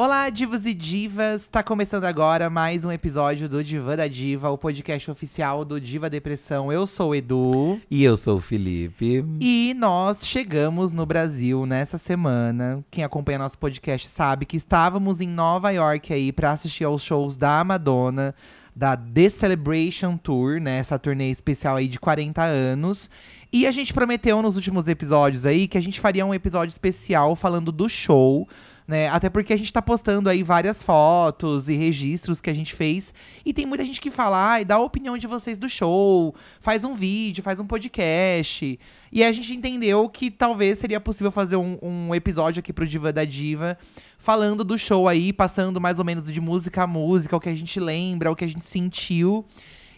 Olá, divos e divas! Tá começando agora mais um episódio do Diva da Diva, o podcast oficial do Diva Depressão. Eu sou o Edu. E eu sou o Felipe. E nós chegamos no Brasil nessa semana. Quem acompanha nosso podcast sabe que estávamos em Nova York aí para assistir aos shows da Madonna, da The Celebration Tour, né? Essa turnê especial aí de 40 anos. E a gente prometeu nos últimos episódios aí que a gente faria um episódio especial falando do show né? Até porque a gente tá postando aí várias fotos e registros que a gente fez. E tem muita gente que fala, ah, dá a opinião de vocês do show, faz um vídeo, faz um podcast. E a gente entendeu que talvez seria possível fazer um, um episódio aqui pro Diva da Diva, falando do show aí, passando mais ou menos de música a música, o que a gente lembra, o que a gente sentiu.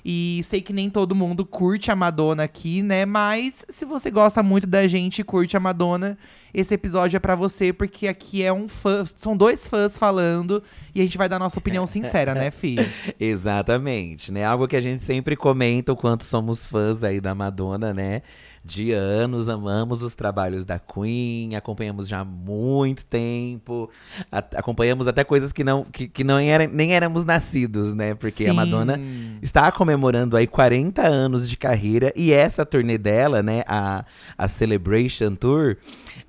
E sei que nem todo mundo curte a Madonna aqui, né? Mas se você gosta muito da gente e curte a Madonna, esse episódio é para você, porque aqui é um fã. São dois fãs falando e a gente vai dar nossa opinião sincera, né, filho? Exatamente, né? Algo que a gente sempre comenta o quanto somos fãs aí da Madonna, né? De anos, amamos os trabalhos da Queen, acompanhamos já há muito tempo, a, acompanhamos até coisas que não, que, que não era, nem éramos nascidos, né? Porque Sim. a Madonna está comemorando aí 40 anos de carreira e essa turnê dela, né, a, a Celebration Tour,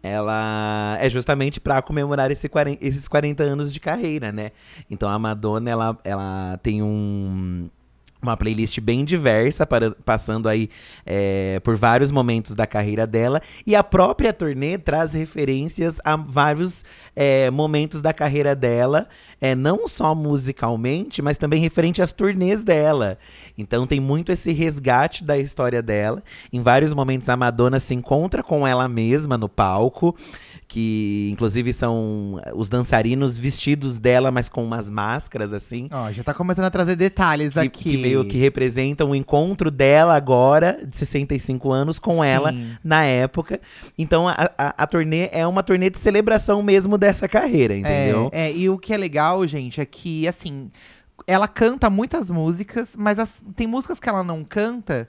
ela é justamente para comemorar esse 40, esses 40 anos de carreira, né? Então a Madonna, ela, ela tem um uma playlist bem diversa, para, passando aí é, por vários momentos da carreira dela. E a própria turnê traz referências a vários é, momentos da carreira dela, é, não só musicalmente, mas também referente às turnês dela. Então tem muito esse resgate da história dela. Em vários momentos a Madonna se encontra com ela mesma no palco que inclusive são os dançarinos vestidos dela, mas com umas máscaras assim. Ó, já tá começando a trazer detalhes que, aqui. Que meio que representam o encontro dela agora, de 65 anos, com Sim. ela na época. Então a, a, a, turnê é uma turnê de celebração mesmo dessa carreira, entendeu? É, é, e o que é legal, gente, é que assim. Ela canta muitas músicas, mas as, tem músicas que ela não canta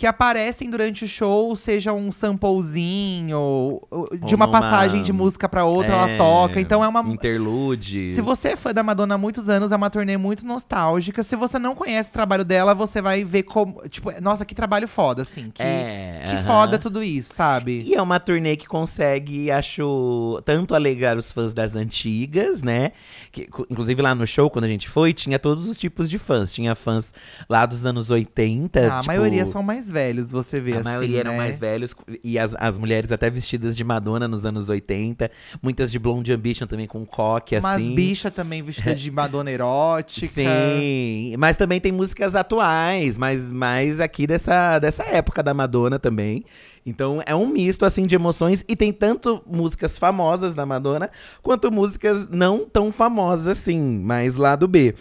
que aparecem durante o show, seja um samplezinho de Ou uma numa- passagem de música pra outra, ela É, toca. Então é uma Interlude. Se você é fã da Madonna há muitos anos, é uma turnê muito nostálgica. Se você não conhece o trabalho dela, você vai ver como, tipo, nossa, que trabalho foda assim. Que, É, que aham. foda tudo isso, sabe? E é uma turnê que consegue, acho, tanto alegrar os fãs das antigas, né? Que, inclusive lá no show, quando a gente foi, tinha todos os tipos de fãs. Tinha fãs lá dos anos 80. Ah, a tipo, maioria são mais velhos, você vê A assim, maioria eram né? mais velhos. E as, as mulheres até vestidas de Madonna nos anos 80. Muitas de Blonde Ambition também com coque, Umas assim. bichas também vestidas de Madonna erótica. Sim, mas também tem músicas atuais, mas mais aqui dessa, dessa época da Madonna também. Então é um misto assim de emoções e tem tanto músicas famosas da Madonna quanto músicas não tão famosas assim, mas lá do B.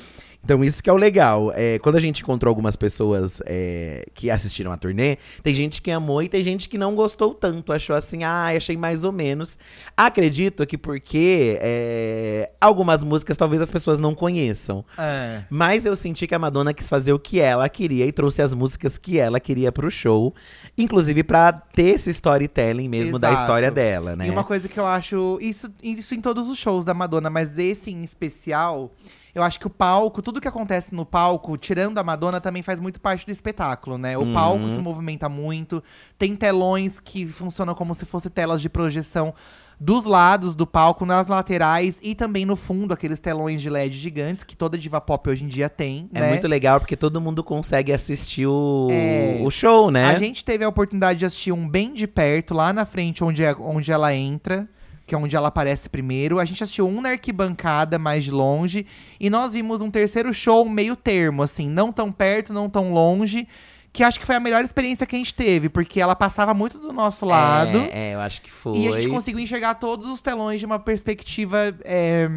Então isso que é o legal. É, quando a gente encontrou algumas pessoas é, que assistiram a turnê, tem gente que amou e tem gente que não gostou tanto. Achou assim, ah, achei mais ou menos. Acredito que porque é, algumas músicas talvez as pessoas não conheçam. É. Mas eu senti que a Madonna quis fazer o que ela queria e trouxe as músicas que ela queria pro show. Inclusive pra ter esse storytelling mesmo da Exato. história dela, né? E uma coisa que eu acho. Isso, isso em todos os shows da Madonna, mas esse em especial. Eu acho que o palco, tudo que acontece no palco, tirando a Madonna, também faz muito parte do espetáculo, né? O palco Uhum. se movimenta muito, tem telões que funcionam como se fossem telas de projeção dos lados do palco, nas laterais e também no fundo, aqueles telões de LED gigantes que toda diva pop hoje em dia tem, É né? muito legal porque todo mundo consegue assistir o, É. o show, né? A gente teve a oportunidade de assistir um bem de perto, lá na frente, onde, é- onde ela entra, que é onde ela aparece primeiro. A gente assistiu um na arquibancada, mais de longe. E nós vimos um terceiro show meio termo, assim, não tão perto, não tão longe. Que acho que foi a melhor experiência que a gente teve, porque ela passava muito do nosso lado. É, é, eu acho que foi. E a gente conseguiu enxergar todos os telões de uma perspectiva. é,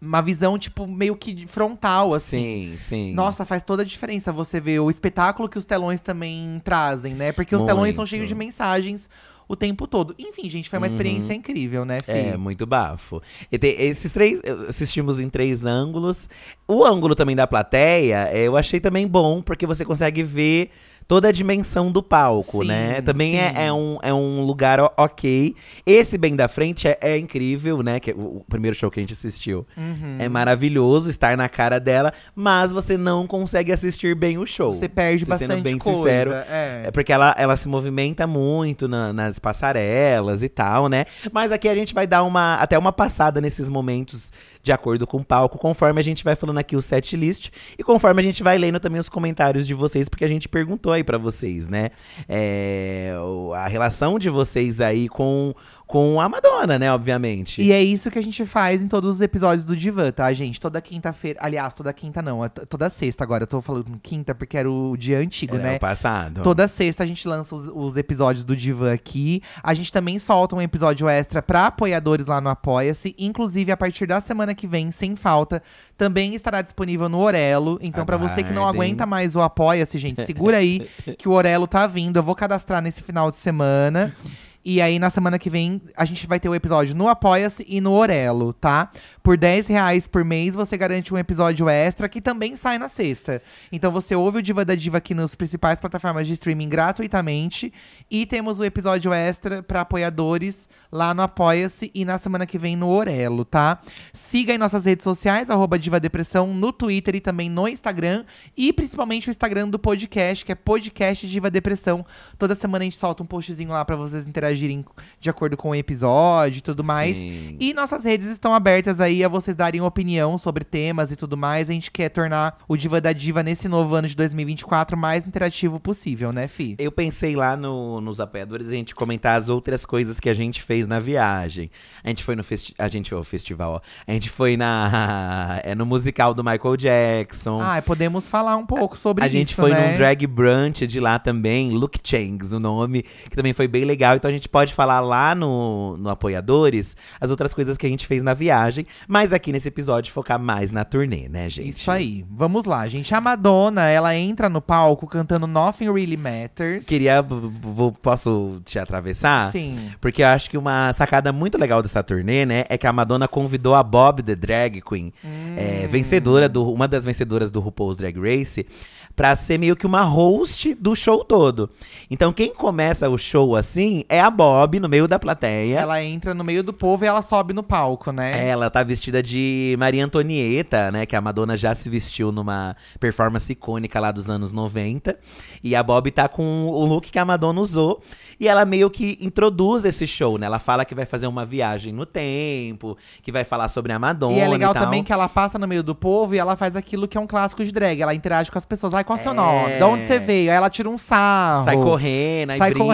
uma visão, tipo, meio que frontal, assim. Sim, sim. Nossa, faz toda a diferença você ver o espetáculo que os telões também trazem, né? Porque os telões são Muito. cheios de mensagens o tempo todo. Enfim, gente, foi uma experiência incrível, né, Fih? É, muito bafo. E tem esses três, assistimos em três ângulos. O ângulo também da plateia, é, eu achei também bom, porque você consegue ver toda a dimensão do palco, Sim, né? Também é, é um, é um lugar ok. Esse bem da frente é, é incrível, né? Que é o, o primeiro show que a gente assistiu. Uhum. É maravilhoso estar na cara dela, mas você não consegue assistir bem o show. Você perde Se bastante sendo bem coisa. sincero, é. é porque ela, ela se movimenta muito na- nas passarelas e tal, né? Mas aqui a gente vai dar uma até uma passada nesses momentos de acordo com o palco, conforme a gente vai falando aqui o set list e conforme a gente vai lendo também os comentários de vocês, porque a gente perguntou aí pra vocês, né? É, a relação de vocês aí com, com a Madonna, né? Obviamente. E é isso que a gente faz em todos os episódios do Divan, tá, gente? Toda quinta-feira. Aliás, toda quinta não, é toda sexta agora. Eu tô falando quinta porque era o dia antigo, Era né? o passado. Toda sexta a gente lança os, os episódios do Divan aqui. A gente também solta um episódio extra pra apoiadores lá no Apoia-se. Inclusive, a partir da semana que vem, sem falta, também estará disponível no Orelo. Então, pra você que não aguenta mais o Apoia-se, gente, segura aí que o Orelo tá vindo. Eu vou cadastrar nesse final de semana. E aí, na semana que vem, a gente vai ter o episódio no Apoia-se e no Orelo, tá? Por 10 reais por mês, você garante um episódio extra que também sai na sexta. Então você ouve o Diva da Diva aqui nas principais plataformas de streaming gratuitamente. E temos o episódio extra para apoiadores lá no Apoia-se e na semana que vem no Orelo, tá? Siga em nossas redes sociais, arroba Diva Depressão, no Twitter e também no Instagram. E principalmente o Instagram do podcast, que é Podcast Diva Depressão. Toda semana a gente solta um postzinho lá para vocês interagirem de acordo com o episódio e tudo mais. Sim. E nossas redes estão abertas aí a vocês darem opinião sobre temas e tudo mais. A gente quer tornar o Diva da Diva nesse novo ano de 2024 mais interativo possível, né, Fi? Eu pensei lá no- nos apoiadores a gente comentar as outras coisas que a gente fez na viagem. A gente foi no festi a gente foi ao festival, ó. A gente foi na é no musical do Michael Jackson. Ah, podemos falar um pouco sobre a isso, gente foi né? num drag brunch de lá também, Look Changs, o nome, que também foi bem legal. Então a gente pode falar lá no, no Apoiadores as outras coisas que a gente fez na viagem, mas aqui nesse episódio focar mais na turnê, né, gente? Isso aí. Vamos lá, gente. A Madonna, ela entra no palco cantando Nothing Really Matters. Queria, v- v- posso te atravessar? Sim. Porque eu acho que uma sacada muito legal dessa turnê, né, é que a Madonna convidou a Bob, the Drag Queen, Hum. é, vencedora do, uma das vencedoras do RuPaul's Drag Race, pra ser meio que uma host do show todo. Então quem começa o show assim é a Bob no meio da plateia. Ela entra no meio do povo e ela sobe no palco, né? Ela tá vestida de Maria Antonieta, né? Que a Madonna já se vestiu numa performance icônica lá dos anos 90. E a Bob tá com o look que a Madonna usou. E ela meio que introduz esse show, né? Ela fala que vai fazer uma viagem no tempo, que vai falar sobre a Madonna. E é legal tal. também que ela passa no meio do povo e ela faz aquilo que é um clássico de drag. Ela interage com as pessoas. Ai, qual é o seu nome? De onde você veio? Aí ela tira um sarro. Sai correndo, aí Sai brinca.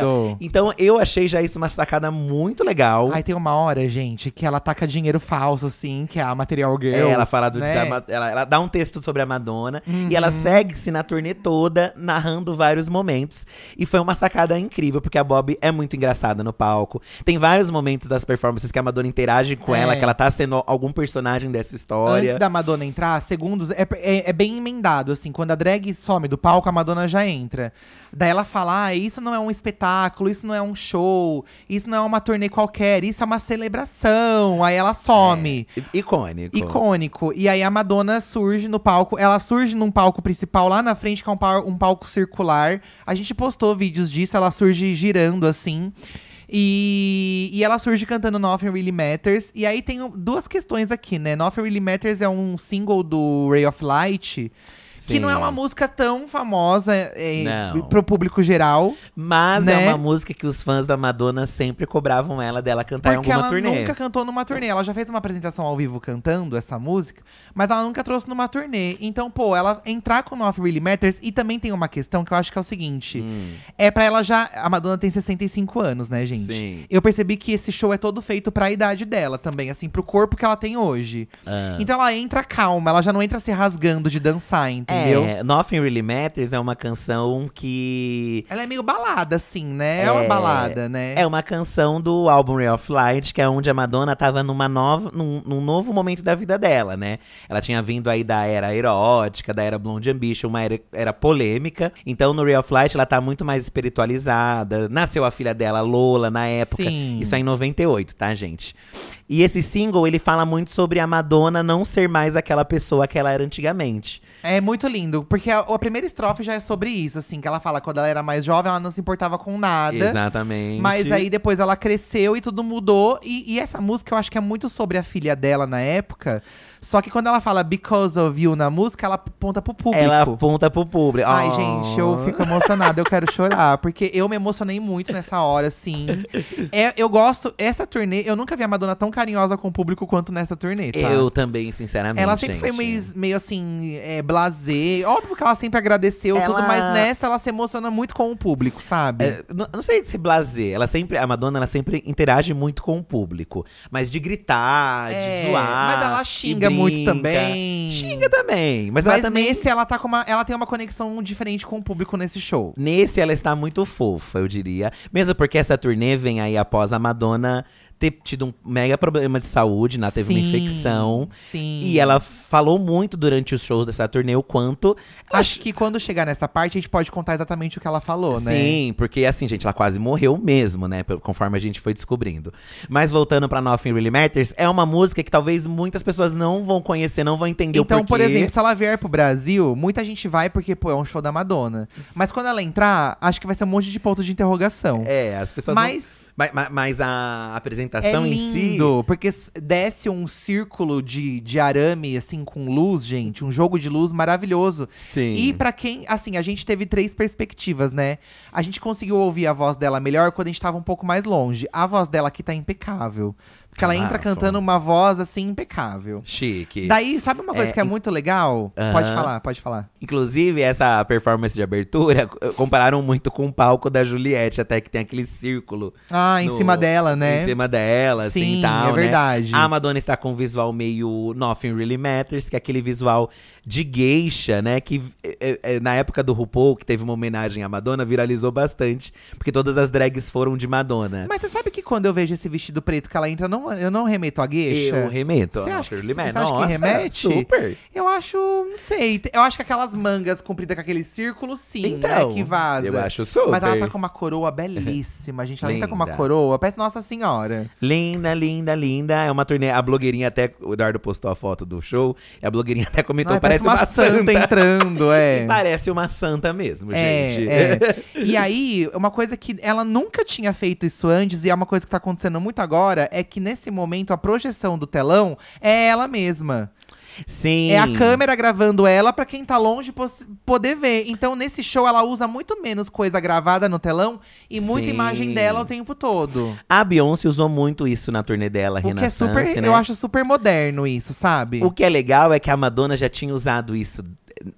correndo. Então eu achei já isso uma sacada muito legal. Aí tem uma hora, gente, que ela taca dinheiro falso, assim, que é a Material Girl. É, ela fala do, né? da ela, ela dá um texto sobre a Madonna e ela segue-se na turnê toda, narrando vários momentos. E foi uma sacada incrível, porque a Bob é muito engraçada no palco. Tem vários momentos das performances que a Madonna interage com É. ela, que ela tá sendo algum personagem dessa história. Antes da Madonna entrar, segundos, é, é, é bem emendado, assim. Quando a drag some do palco, a Madonna já entra. Daí ela fala, ah, isso não é um espetáculo, isso não é um show, isso não é uma turnê qualquer, isso é uma celebração. Aí ela some. I- Icônico. Icônico. E aí a Madonna surge no palco. Ela surge num palco principal lá na frente, que é um, pal- um palco circular. A gente postou vídeos disso, ela surge girando assim. E, e ela surge cantando Nothing Really Matters. E aí tem duas questões aqui, né? Nothing Really Matters é um single do Ray of Light. Que não é uma Sim. música tão famosa é, Não. pro público geral. Mas né? é uma música que os fãs da Madonna sempre cobravam ela dela cantar Porque em alguma ela turnê. nunca cantou numa turnê. Ela já fez uma apresentação ao vivo cantando essa música, mas ela nunca trouxe numa turnê. Então, pô, ela entrar com Nothing Really Matters. E também tem uma questão que eu acho que é o seguinte: Hum. é pra ela já. A Madonna tem 65 anos, né, gente? Sim. Eu percebi que esse show é todo feito pra idade dela também, assim, pro corpo que ela tem hoje. Ah. Então ela entra calma, ela já não entra se rasgando de dançar, entendeu? É, Nothing Really Matters é uma canção que. Ela é meio balada, assim, né? É, uma É, balada, né? É uma canção do álbum Ray of Light, que é onde a Madonna tava numa nova, num, num novo momento da vida dela, né? Ela tinha vindo aí da era erótica, da era Blonde Ambition, uma era, era polêmica. Então no Ray of Light ela tá muito mais espiritualizada. Nasceu a filha dela, Lola, na época. Sim. Isso é em 98, tá, gente? E esse single, ele fala muito sobre a Madonna não ser mais aquela pessoa que ela era antigamente. É muito lindo, porque a, a primeira estrofe já é sobre isso, assim, que ela fala que quando ela era mais jovem, ela não se importava com nada. Exatamente. Mas aí depois ela cresceu e tudo mudou. E, e essa música eu acho que é muito sobre a filha dela na época. Só que quando ela fala Because of You na música, ela aponta pro público. Ela aponta pro público. Ai, Oh. gente, eu fico emocionada, eu quero chorar. Porque eu me emocionei muito nessa hora, assim. É, eu gosto. Essa turnê, eu nunca vi a Madonna tão carinhosa com o público quanto nessa turnê, tá? Eu também, sinceramente. Ela sempre foi gente. meio, meio assim, é, blasé. Óbvio que ela sempre agradeceu Ela- tudo, mas nessa ela se emociona muito com o público, sabe? É, não, não sei se blazer. Ela sempre, a Madonna, ela sempre interage muito com o público. Mas de gritar, É, de zoar. mas ela xinga muito também. Xinga também. Mas, ela Mas também. nesse ela tá com uma. Ela tem uma conexão diferente com o público nesse show. Nesse ela está muito fofa, eu diria. Mesmo porque essa turnê vem aí após a Madonna ter tido um mega problema de saúde, né? Teve uma Sim, infecção. Sim. E ela falou muito durante os shows dessa turnê o quanto. Acho que quando chegar nessa parte, a gente pode contar exatamente o que ela falou, né? Sim, porque assim, gente, ela quase morreu mesmo, né? Conforme a gente foi descobrindo. Mas voltando pra Nothing Really Matters, é uma música que talvez muitas pessoas não vão conhecer, não vão entender Então, o porquê. por exemplo, se ela vier pro Brasil, muita gente vai porque, pô, é um show da Madonna. Mas quando ela entrar, acho que vai ser um monte de pontos de interrogação. É, as pessoas não- Mas Mas, mas- mas a é apresentação em si. porque desce um círculo de, de arame, assim, com luz, gente. Um jogo de luz maravilhoso. Sim. E pra quem, assim, a gente teve três perspectivas, né? A gente conseguiu ouvir a voz dela melhor quando a gente tava um pouco mais longe. A voz dela aqui tá impecável. Porque ela entra Ah, cantando uma voz, assim, impecável. Chique. Daí, sabe uma coisa É, que é muito legal? Aham. Pode falar, pode falar. Inclusive, essa performance de abertura eh, compararam muito com o palco da Juliette, até que tem aquele círculo. Ah, em no- cima dela, né? Em cima dela, assim Sim, e tal. é né? verdade. A Madonna está com um visual meio Nothing Really Matters, que é aquele visual de geisha, né? Que eh, eh, na época do RuPaul, que teve uma homenagem à Madonna, viralizou bastante. Porque todas as drags foram de Madonna. Mas você sabe que quando eu vejo esse vestido preto que ela entra, eu não, eu não remeto a gueixa? Eu remeto. Você acha, que, você acha que remete? Super. Eu acho, não sei. Eu acho que aquelas mangas compridas com aquele círculo, sim, Então, né? Que vaza. eu acho super. Mas ela tá com uma coroa belíssima, gente. Ela nem tá com uma Linda. coroa, parece Nossa Senhora. Linda, linda, linda. É uma turnê. A blogueirinha até. O Eduardo postou a foto do show. E a blogueirinha até comentou: Ai, parece, uma, santa. entrando, é. Parece uma santa mesmo, É, gente. é. E aí, uma coisa que ela nunca tinha feito isso antes, e é uma coisa que tá acontecendo muito agora, é que nesse momento a projeção do telão é ela mesma. Sim. É a câmera gravando ela pra quem tá longe poder ver. Então, nesse show, ela usa muito menos coisa gravada no telão e muita Sim. imagem dela o tempo todo. A Beyoncé usou muito isso na turnê dela, que é super. né? Eu acho super moderno isso, sabe? O que é legal é que a Madonna já tinha usado isso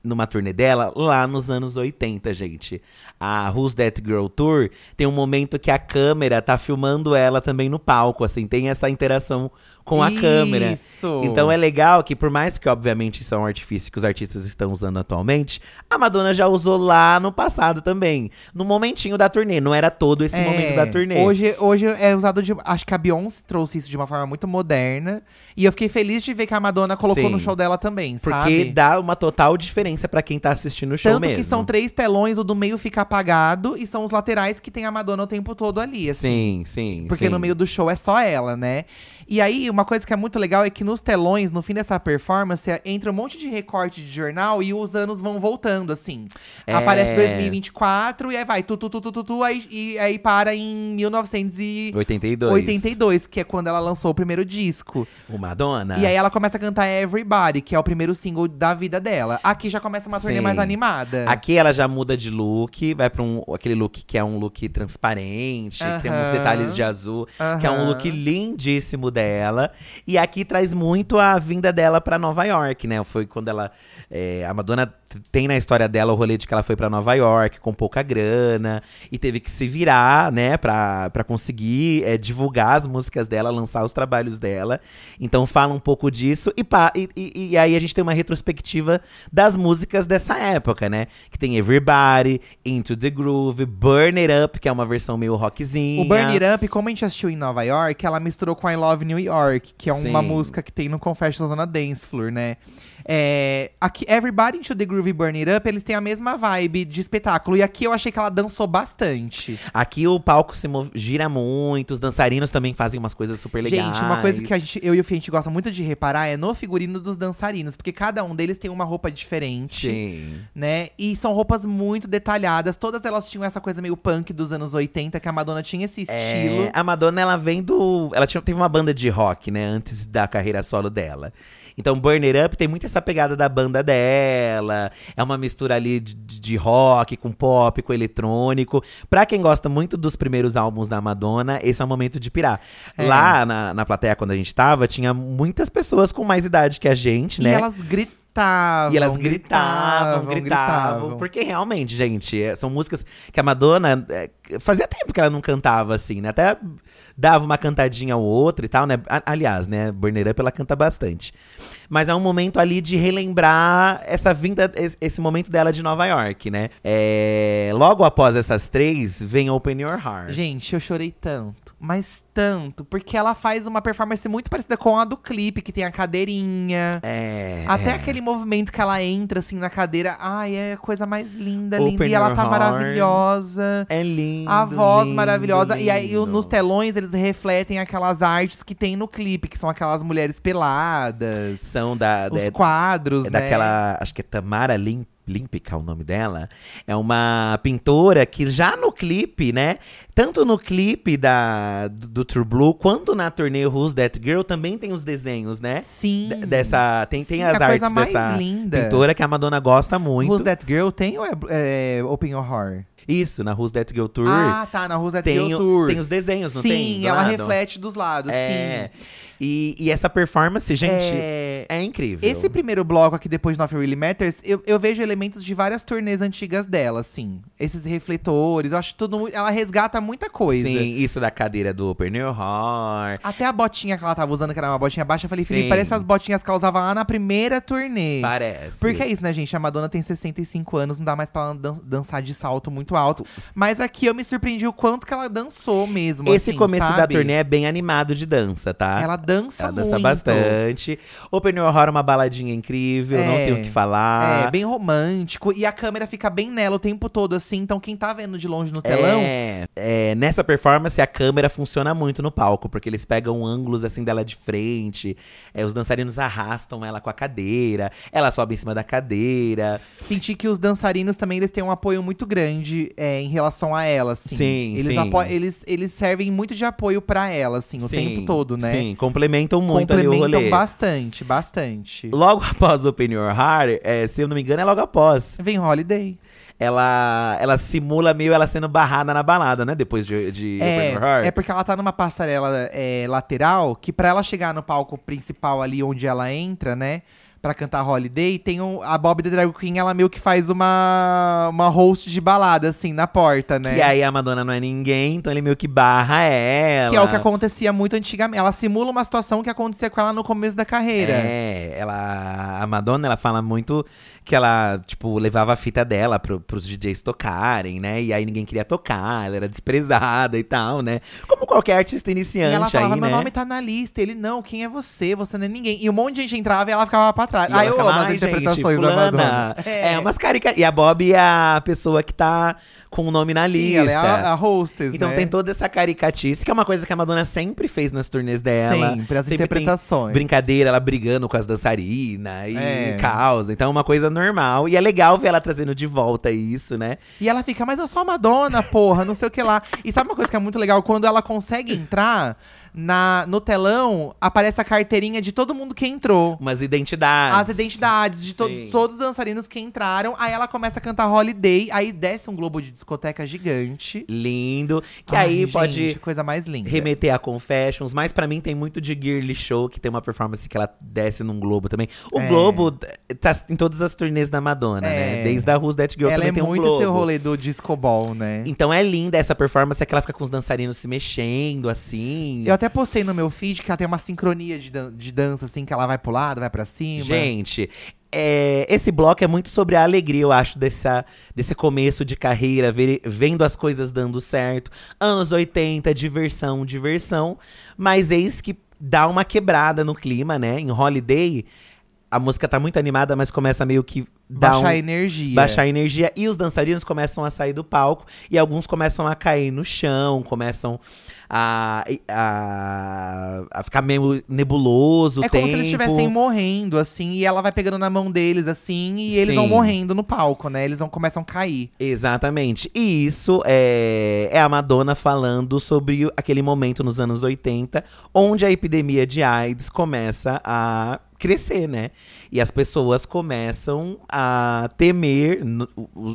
numa turnê dela lá nos anos 80, gente. A Who's That Girl Tour tem um momento que a câmera tá filmando ela também no palco, assim, tem essa interação com a câmera. Isso. Então é legal que, por mais que, obviamente, isso é um artifício que os artistas estão usando atualmente, a Madonna já usou lá no passado também. No momentinho da turnê. Não era todo esse É, momento da turnê. Hoje, hoje é usado de. Acho que a Beyoncé trouxe isso de uma forma muito moderna. E eu fiquei feliz de ver que a Madonna colocou Sim. no show dela também, porque sabe? dá uma total diferença pra quem tá assistindo o show Tanto mesmo. que são três telões, o do meio fica apagado e são os laterais que tem a Madonna o tempo todo ali, assim. Sim, sim. Porque sim. no meio do show é só ela, né? E aí, uma coisa que é muito legal é que nos telões, no fim dessa performance, entra um monte de recorte de jornal e os anos vão voltando, assim. É. Aparece 2024 e aí vai tu, tu, tu, tu, tu, tu aí, e aí para em 1982, 82. que é quando ela lançou o primeiro disco. O Madonna. E aí ela começa a cantar Everybody, que é o primeiro single da vida dela. Aqui já começa uma turnê Sim. mais animada. Aqui ela já muda de look, vai pra um, aquele look que é um look transparente, que tem uns detalhes de azul, que é um look lindíssimo dela. E aqui traz muito a vinda dela pra Nova York, né? Foi quando ela. é, a Madonna tem na história dela o rolê de que ela foi pra Nova York com pouca grana e teve que se virar, né, pra, pra conseguir é, divulgar as músicas dela, lançar os trabalhos dela. Então fala um pouco disso. E, pá, e, e- e aí a gente tem uma retrospectiva das músicas dessa época, né? Que tem Everybody, Into the Groove, Burn It Up, que é uma versão meio rockzinha. O Burn It Up, como a gente assistiu em Nova York, ela misturou com I Love New York, que é uma Sim. música que tem no Confessions on a Dance Floor, né? É, aqui, Everybody Into the Groove Burn It Up, eles têm a mesma vibe de espetáculo. E aqui eu achei que ela dançou bastante. Aqui o palco se gira muito, os dançarinos também fazem umas coisas super legais. Gente, uma coisa que a gente, eu e o Fih, a gente gosta muito de reparar é no figurino dos dançarinos. Porque cada um deles tem uma roupa diferente. Sim. né? E são roupas muito detalhadas. Todas elas tinham essa coisa meio punk dos anos 80, que a Madonna tinha esse estilo. É, a Madonna, ela vem do. Ela tinha, teve uma banda de rock, né? Antes da carreira solo dela. Então, Burn It Up tem muito essa pegada da banda dela. É uma mistura ali de, de- rock com pop, com eletrônico. Pra quem gosta muito dos primeiros álbuns da Madonna, esse é o momento de pirar. É. Lá na, na plateia, quando a gente tava, tinha muitas pessoas com mais idade que a gente, E né? elas gritavam. E elas gritavam, gritavam, Porque realmente, gente, é, são músicas que a Madonna. é, fazia tempo que ela não cantava assim, né? Até dava uma cantadinha ou outra e tal, né? Aliás, né? Burn It Up ela canta bastante. Mas é um momento ali de relembrar essa vinda, esse, esse momento dela de Nova York, né? É, logo após essas três, vem Open Your Heart. Gente, eu chorei tanto, mas tanto, porque ela faz uma performance muito parecida com a do clipe, que tem a cadeirinha. É. Até é. aquele movimento que ela entra assim na cadeira. Ai, é a coisa mais linda, Open linda. E ela tá heart. maravilhosa. É lindo. A voz lindo, maravilhosa. E aí, lindo. nos telões, eles refletem aquelas artes que tem no clipe, que são aquelas mulheres peladas. São da. Os é- quadros, É né? daquela. Acho que é Tamara Lim, Límpica o nome dela. É uma pintora que já no clipe, né? Tanto no clipe da, do, do True Blue, quanto na turnê Who's That Girl, também tem os desenhos, né? Sim. D- dessa, tem, tem Sim, as a artes dessa linda. pintora que a Madonna gosta muito. Who's That Girl tem ou é, é Open Your Heart? Isso, na Who's That Girl Tour. Ah, tá, na Who's That Girl o- Tour. tem os desenhos, não sim, tem? do ela lado? reflete dos lados, É. sim. E, e essa performance, gente, É, é, incrível. Esse primeiro bloco aqui, depois de Nothing Really Matters, eu, eu vejo elementos de várias turnês antigas dela, assim. Esses refletores, eu acho tudo. Ela resgata muita coisa. Sim, isso da cadeira do Your Heart. Até a botinha que ela tava usando, que era uma botinha baixa, eu falei, Felipe, Sim. parece as botinhas que ela usava lá na primeira turnê. Parece. Porque é isso, né, gente? A Madonna tem 65 anos, não dá mais pra ela dan- dançar de salto muito alto. Mas aqui eu me surpreendi o quanto que ela dançou mesmo. Esse assim, começo da sabe? turnê é bem animado de dança, tá? Ela dança Ela muito. dança bastante. Open Your Heart é uma baladinha incrível, não É. tenho o que falar. É, bem romântico. E a câmera fica bem nela o tempo todo, assim. Então quem tá vendo de longe no telão. É, é, nessa performance a câmera funciona muito no palco, porque eles pegam ângulos assim dela de frente, é, os dançarinos arrastam ela com a cadeira, ela sobe em cima da cadeira. Senti que os dançarinos também eles têm um apoio muito grande é, em relação a ela, assim. Sim, eles sim. Eles, eles servem muito de apoio pra ela, assim, o Sim, tempo todo, né? Sim, complementam muito ali o Complementam rolê. bastante, bastante. Logo após Open Your Heart, é, se eu não me engano, é logo após. Vem Holiday. Ela, ela simula meio ela sendo barrada na balada, né? Depois de, de Open Your Heart. É, é porque ela tá numa passarela é, lateral, que pra ela chegar no palco principal ali onde ela entra, né? Pra cantar Holiday, tem um, a Bob the Drag Queen, ela meio que faz uma, uma host de balada, assim, na porta, né? E aí a Madonna não é ninguém, então ele meio que barra ela. Que é o que acontecia muito antigamente. Ela simula uma situação que acontecia com ela no começo da carreira. É, ela. A Madonna, ela fala muito que ela, tipo, levava a fita dela pro, pros DJs tocarem, né? E aí ninguém queria tocar, ela era desprezada e tal, né? Como qualquer artista E iniciante ela falava, aí, meu né? nome tá na lista. Ele, não, quem é você? Você não é ninguém. E um monte de gente entrava e ela ficava pra trás. E Ah, eu amo as "Ai, gente, interpretações da fulana". Madonna. É, umas carica... E a Bob é a pessoa que tá com o nome na Sim, lista. ela é a, a hostess, Então né? tem toda essa caricatice, que é uma coisa que a Madonna sempre fez nas turnês dela. Sempre, as tem interpretações. brincadeira, ela brigando com as dançarinas e É. causa. Então é uma coisa normal. E é legal ver ela trazendo de volta isso, né? E ela fica, mas eu sou a Madonna, porra, não sei o que lá. E sabe uma coisa que é muito legal? Quando ela consegue entrar na, no telão, aparece a carteirinha de todo mundo que entrou. Umas identidades. As identidades de to- Sim. todos os dançarinos que entraram. Aí ela começa a cantar Holiday. Aí desce um globo de discoteca gigante. Lindo. Que Ai, aí gente, pode coisa mais linda. remeter a Confessions, mas pra mim tem muito de Girly Show, que tem uma performance que ela desce num globo também. O É. globo tá em todas as turnês da Madonna, É. né? Desde a Who's That Girl ela também é tem um muito globo. esse rolê do disco ball, né? Então é linda essa performance, é que ela fica com os dançarinos se mexendo, assim. Eu até postei no meu feed que ela tem uma sincronia de, dan- de dança, assim, que ela vai pro lado, vai pra cima. Gente, é, esse bloco é muito sobre a alegria, eu acho, dessa, desse começo de carreira, ver- vendo as coisas dando certo. Anos 80, diversão, diversão. Mas eis que dá uma quebrada no clima, né? Em Holiday, a música tá muito animada, mas começa meio que baixar um- a energia. baixar a energia e os dançarinos começam a sair do palco e alguns começam a cair no chão, começam a, a, a ficar meio nebuloso. É o como se eles tempo. estivessem morrendo, assim, e ela vai pegando na mão deles, assim, e eles vão Sim. morrendo no palco, né? Eles vão, começam a cair. Exatamente. E isso é, é a Madonna falando sobre aquele momento nos anos 80, onde a epidemia de AIDS começa a crescer, né? E as pessoas começam a temer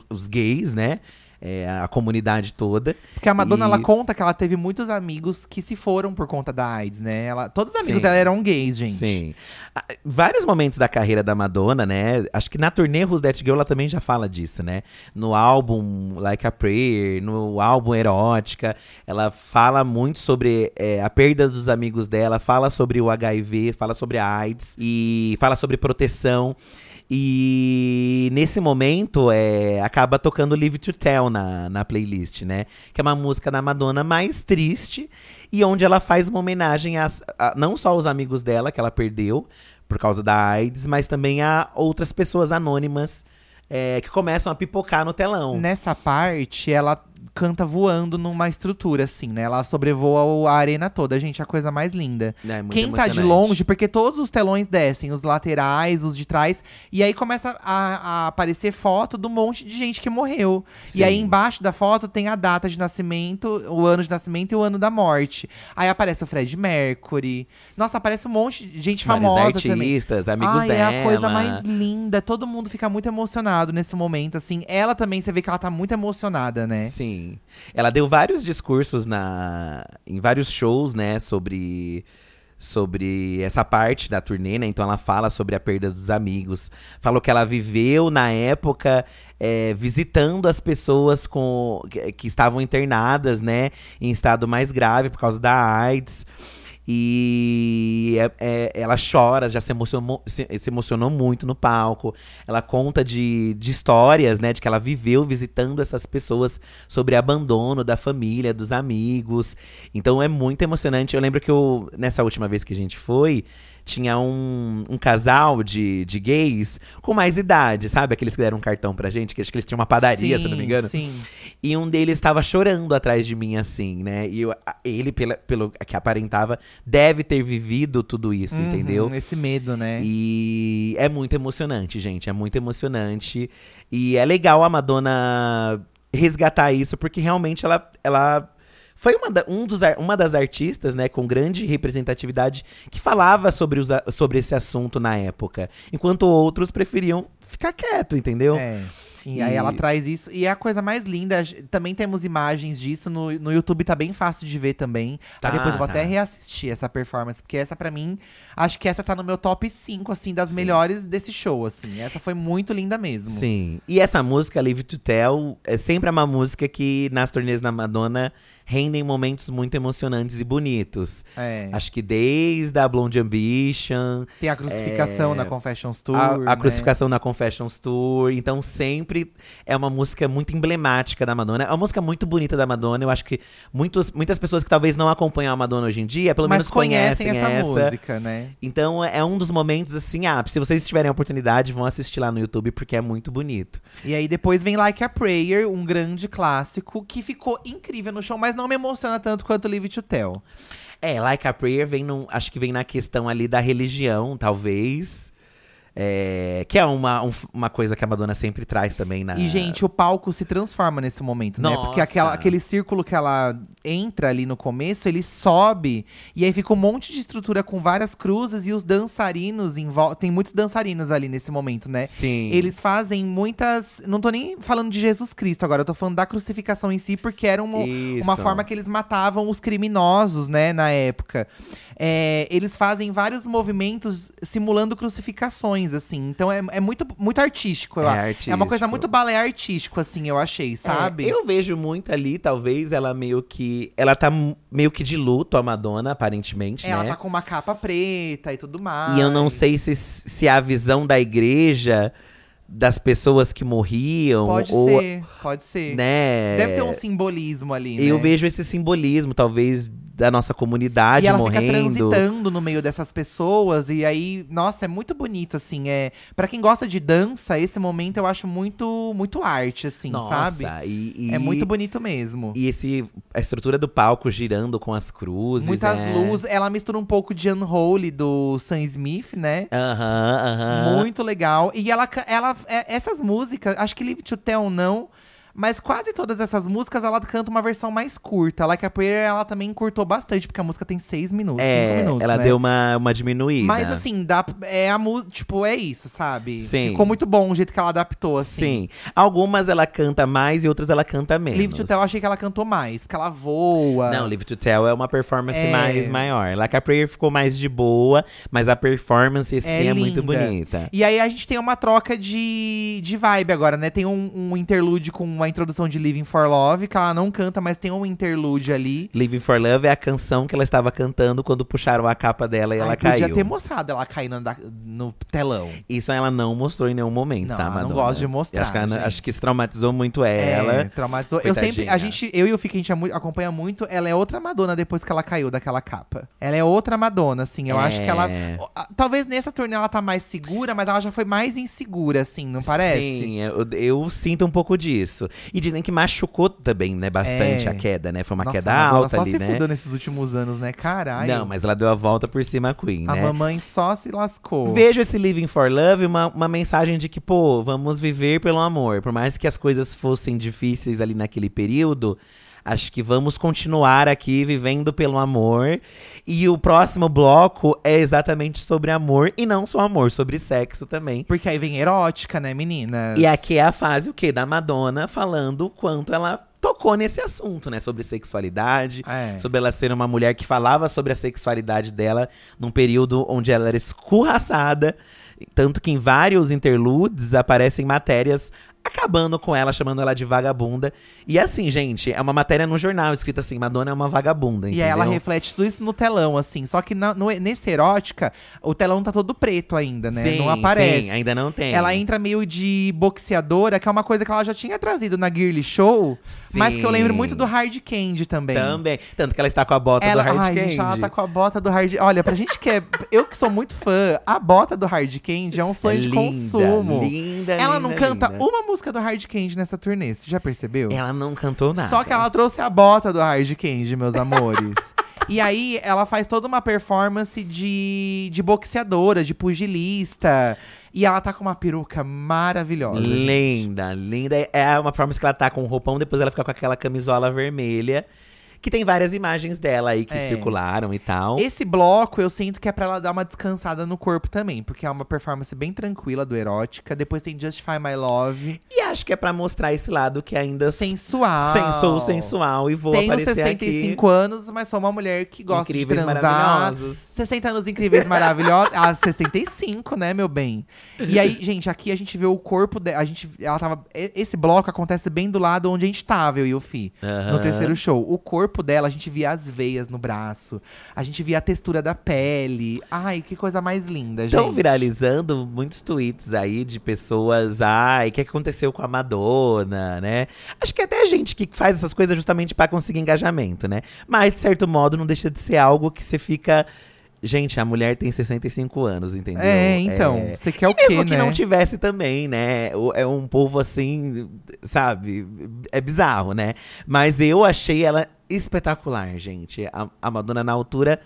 os gays, né? É, a comunidade toda. Porque a Madonna, E- ela conta que ela teve muitos amigos que se foram por conta da AIDS, né? Ela, todos os amigos Sim. dela eram gays, gente. Sim. Ah, Vários momentos da carreira da Madonna, né? Acho que na turnê Who's That Girl ela também já fala disso, né? No álbum Like a Prayer, no álbum Erótica, ela fala muito sobre é, a perda dos amigos dela, fala sobre o HIV, fala sobre a AIDS e fala sobre proteção. E nesse momento, é, acaba tocando Live to Tell na, na playlist, né? Que é uma música da Madonna mais triste e onde ela faz uma homenagem às- a, não só aos amigos dela, que ela perdeu por causa da AIDS, mas também a outras pessoas anônimas é, que começam a pipocar no telão. Nessa parte, ela canta voando numa estrutura, assim, né? Ela sobrevoa o- a arena toda. Gente, a coisa mais linda. É Quem tá de longe, porque todos os telões descem, os laterais, os de trás, e aí começa a, a aparecer foto do monte de gente que morreu. Sim. E aí embaixo da foto tem a data de nascimento, o ano de nascimento e o ano da morte. Aí aparece o Fred Mercury. Nossa, aparece um monte de gente Vários famosa também. artistas, amigos Ai, dela. é a coisa mais linda. Todo mundo fica muito emocionado nesse momento, assim. Ela também, você vê que ela tá muito emocionada, né? Sim. Ela deu vários discursos na, em vários shows, né, sobre sobre essa parte da turnê, né? Então ela fala sobre a perda dos amigos. Falou que ela viveu na época é, visitando as pessoas com, que, que estavam internadas, né? Em estado mais grave por causa da AIDS. E é- é- ela chora, já se emocionou, se, se emocionou muito no palco. Ela conta de, de histórias, né? De que ela viveu visitando essas pessoas sobre abandono da família, dos amigos. Então é muito emocionante. Eu lembro que eu, nessa última vez que a gente foi, tinha um, um casal de, de gays com mais idade, sabe? Aqueles que deram um cartão pra gente, que acho que eles tinham uma padaria, se eu não me Sim, engano. Sim. E um deles estava chorando atrás de mim, assim, né? E eu- ele, pela, pelo que aparentava, deve ter vivido tudo isso, Uhum, entendeu? Esse medo, né? E é muito emocionante, gente. É muito emocionante. E é legal a Madonna resgatar isso, porque realmente ela, ela foi uma, da- um dos, uma das artistas, né, com grande representatividade, que falava sobre, os sobre esse assunto na época. Enquanto outros preferiam ficar quieto, entendeu? É. E, aí ela traz isso. E é a coisa mais linda. Também temos imagens disso. No, no YouTube tá bem fácil de ver também. Tá, aí depois eu vou tá. até reassistir essa performance. Porque essa, pra mim, acho que essa tá no meu top 5, assim, das melhores desse show, assim. Essa foi muito linda mesmo. Sim. E essa música, Live to Tell, é sempre uma música que nas turnês da Madonna rendem momentos muito emocionantes e bonitos. É. Acho que desde a Blonde Ambition, Tem a crucificação É, na Confessions Tour. a, a né? crucificação na Confessions Tour. Então sempre é uma música muito emblemática da Madonna. É uma música muito bonita da Madonna. Eu acho que muitos, muitas pessoas que talvez não acompanham a Madonna hoje em dia, pelo Mas menos conhecem, essa, essa música, né? Então é um dos momentos assim, ah, se vocês tiverem a oportunidade, vão assistir lá no YouTube porque é muito bonito. E aí depois vem Like a Prayer, um grande clássico que ficou incrível no show, mas não me emociona tanto quanto Live to Tell. É, Like a Prayer vem num, acho que vem na questão ali da religião, talvez. É, que é uma, um- uma coisa que a Madonna sempre traz também na. E, gente, o palco se transforma nesse momento, né? Porque Nossa. aquela, aquele círculo que ela entra ali no começo, ele sobe. E aí fica um monte de estrutura com várias cruzes e os dançarinos em volta. Tem muitos dançarinos ali nesse momento, né? Sim. Eles fazem muitas. Não tô nem falando de Jesus Cristo agora, eu tô falando da crucificação em si, porque era uma, Isso. uma forma que eles matavam os criminosos, né, na época. É, eles fazem vários movimentos simulando crucificações, assim. Então é, é muito, muito artístico, É acho. É uma artístico. coisa muito balé artístico, assim, eu achei, sabe? É, eu vejo muito ali, talvez, ela meio que. Ela tá meio que de luto, a Madonna, aparentemente. Ela né? tá com uma capa preta e tudo mais. E eu não sei se, se a visão da igreja, das pessoas que morriam. Pode ou, ser, pode ser. Né? Deve ter um simbolismo ali, Eu né? vejo esse simbolismo, talvez, da nossa comunidade E ela morrendo. fica transitando no meio dessas pessoas. E aí, nossa, é muito bonito, assim. É, para quem gosta de dança, esse momento eu acho muito, muito arte, assim, Nossa, sabe? E, e- É muito bonito mesmo. E esse, a estrutura do palco girando com as cruzes. Muitas é... luzes. Ela mistura um pouco de Unholy do Sam Smith, né? Aham, aham. Muito legal. E ela, ela, é- essas músicas, acho que Live to Tell não. Mas quase todas essas músicas ela canta uma versão mais curta. Like a Prayer ela também encurtou bastante, porque a música tem seis minutos, cinco É, minutos. ela né? deu uma, uma diminuída. Mas assim, dá, é a música, tipo, é isso, sabe? Sim. Ficou muito bom o jeito que ela adaptou, assim. Sim. Algumas ela canta mais e outras ela canta menos. Live to Tell, eu achei que ela cantou mais, porque ela voa. Não, Live to Tell é uma performance É. mais maior. Like a Prayer ficou mais de boa, mas a performance em si é, muito bonita. E aí a gente tem uma troca de, de vibe agora, né? Tem um, um interlude com uma introdução de Living for Love, que ela não canta, mas tem um interlude ali. Living for Love é a canção que ela estava cantando quando puxaram a capa dela e Ai, ela podia caiu. ter mostrado ela caindo no telão. Isso ela não mostrou em nenhum momento, Não, tá, ela não Madonna? gosta de mostrar, acho, que ela- acho que isso traumatizou muito É, ela. traumatizou. Eu sempre, a gente, eu e o Fique, a gente é acompanha muito. Ela é outra Madonna depois que ela caiu daquela capa. Ela é outra Madonna, assim. Eu acho que ela. É. Talvez nessa turnê ela tá mais segura, mas ela já foi mais insegura, assim, não parece? Sim, eu, eu sinto um pouco disso. E dizem que machucou também, né, bastante É. a queda, né? Foi uma Nossa, queda a alta só ali, se né? fudeu nesses últimos anos, né? Caralho. Não, mas ela deu a volta por cima a Queen, A né? mamãe só se lascou. Vejo esse Living for Love uma, uma mensagem de que, pô, vamos viver pelo amor. Por mais que as coisas fossem difíceis ali naquele período, acho que vamos continuar aqui vivendo pelo amor. E o próximo bloco é exatamente sobre amor, e não só amor, sobre sexo também. Porque aí vem erótica, né, meninas? E aqui é a fase o quê? Da Madonna falando o quanto ela tocou nesse assunto, né? Sobre sexualidade, É. sobre ela ser uma mulher que falava sobre a sexualidade dela num período onde ela era escorraçada. Tanto que em vários interludes aparecem matérias acabando com ela, chamando ela de vagabunda. E assim, gente, é uma matéria no jornal escrita assim: Madonna é uma vagabunda. E aí ela entendeu? reflete tudo isso no telão, assim. Só que na- no- nesse erótica, o telão tá todo preto ainda, né? Sim, não aparece. sim, ainda não tem. Ela entra meio de boxeadora, que é uma coisa que ela já tinha trazido na Girly Show, mas que eu lembro Sim. muito do Hard Candy também. Também. Tanto que ela está com a bota Ela, do Hard ai, Candy. gente, ela tá com a bota do Hard Olha, pra gente que é. Eu que sou muito fã, a bota do Hard Candy é um sonho É de linda, consumo. linda, ela não linda, canta linda. uma música do Hard Candy nessa turnê, você já percebeu? Ela não cantou nada. Só que ela trouxe a bota do Hard Candy, meus amores. e aí, ela faz toda uma performance de, de boxeadora, de pugilista. E ela tá com uma peruca maravilhosa. gente. Linda, linda. É uma performance que ela tá com um roupão, depois ela fica com aquela camisola vermelha. Que tem várias imagens dela aí que É. circularam e tal. Esse bloco eu sinto que é pra ela dar uma descansada no corpo também, porque é uma performance bem tranquila do erótica. Depois tem Justify My Love, E acho que é pra mostrar esse lado que ainda sensual. Sen- sou sensual e vou Tenho aparecer 65 anos, mas sou uma mulher que gosta Incríveis, de transar. maravilhosos. 60 anos incríveis, maravilhosos. Ah, 65, né, meu bem? E aí, gente, aqui a gente vê o corpo dela. A gente, ela tava. Esse bloco acontece bem do lado onde a gente tava, eu e o Fi, no terceiro show. O corpo corpo dela, a gente via as veias no braço. A gente via a textura da pele. Ai, que coisa mais linda, gente. Estão viralizando muitos tweets aí de pessoas, ai, o que aconteceu com a Madonna, né? Acho que até gente que faz essas coisas justamente pra conseguir engajamento, né? Mas, de certo modo, não deixa de ser algo que você fica. Gente, a mulher tem 65 anos, entendeu? É, então, você quer o E mesmo quê, que né? não tivesse também, né? É um povo assim, sabe? É bizarro, né? Mas eu achei ela espetacular, gente. A, a Madonna na altura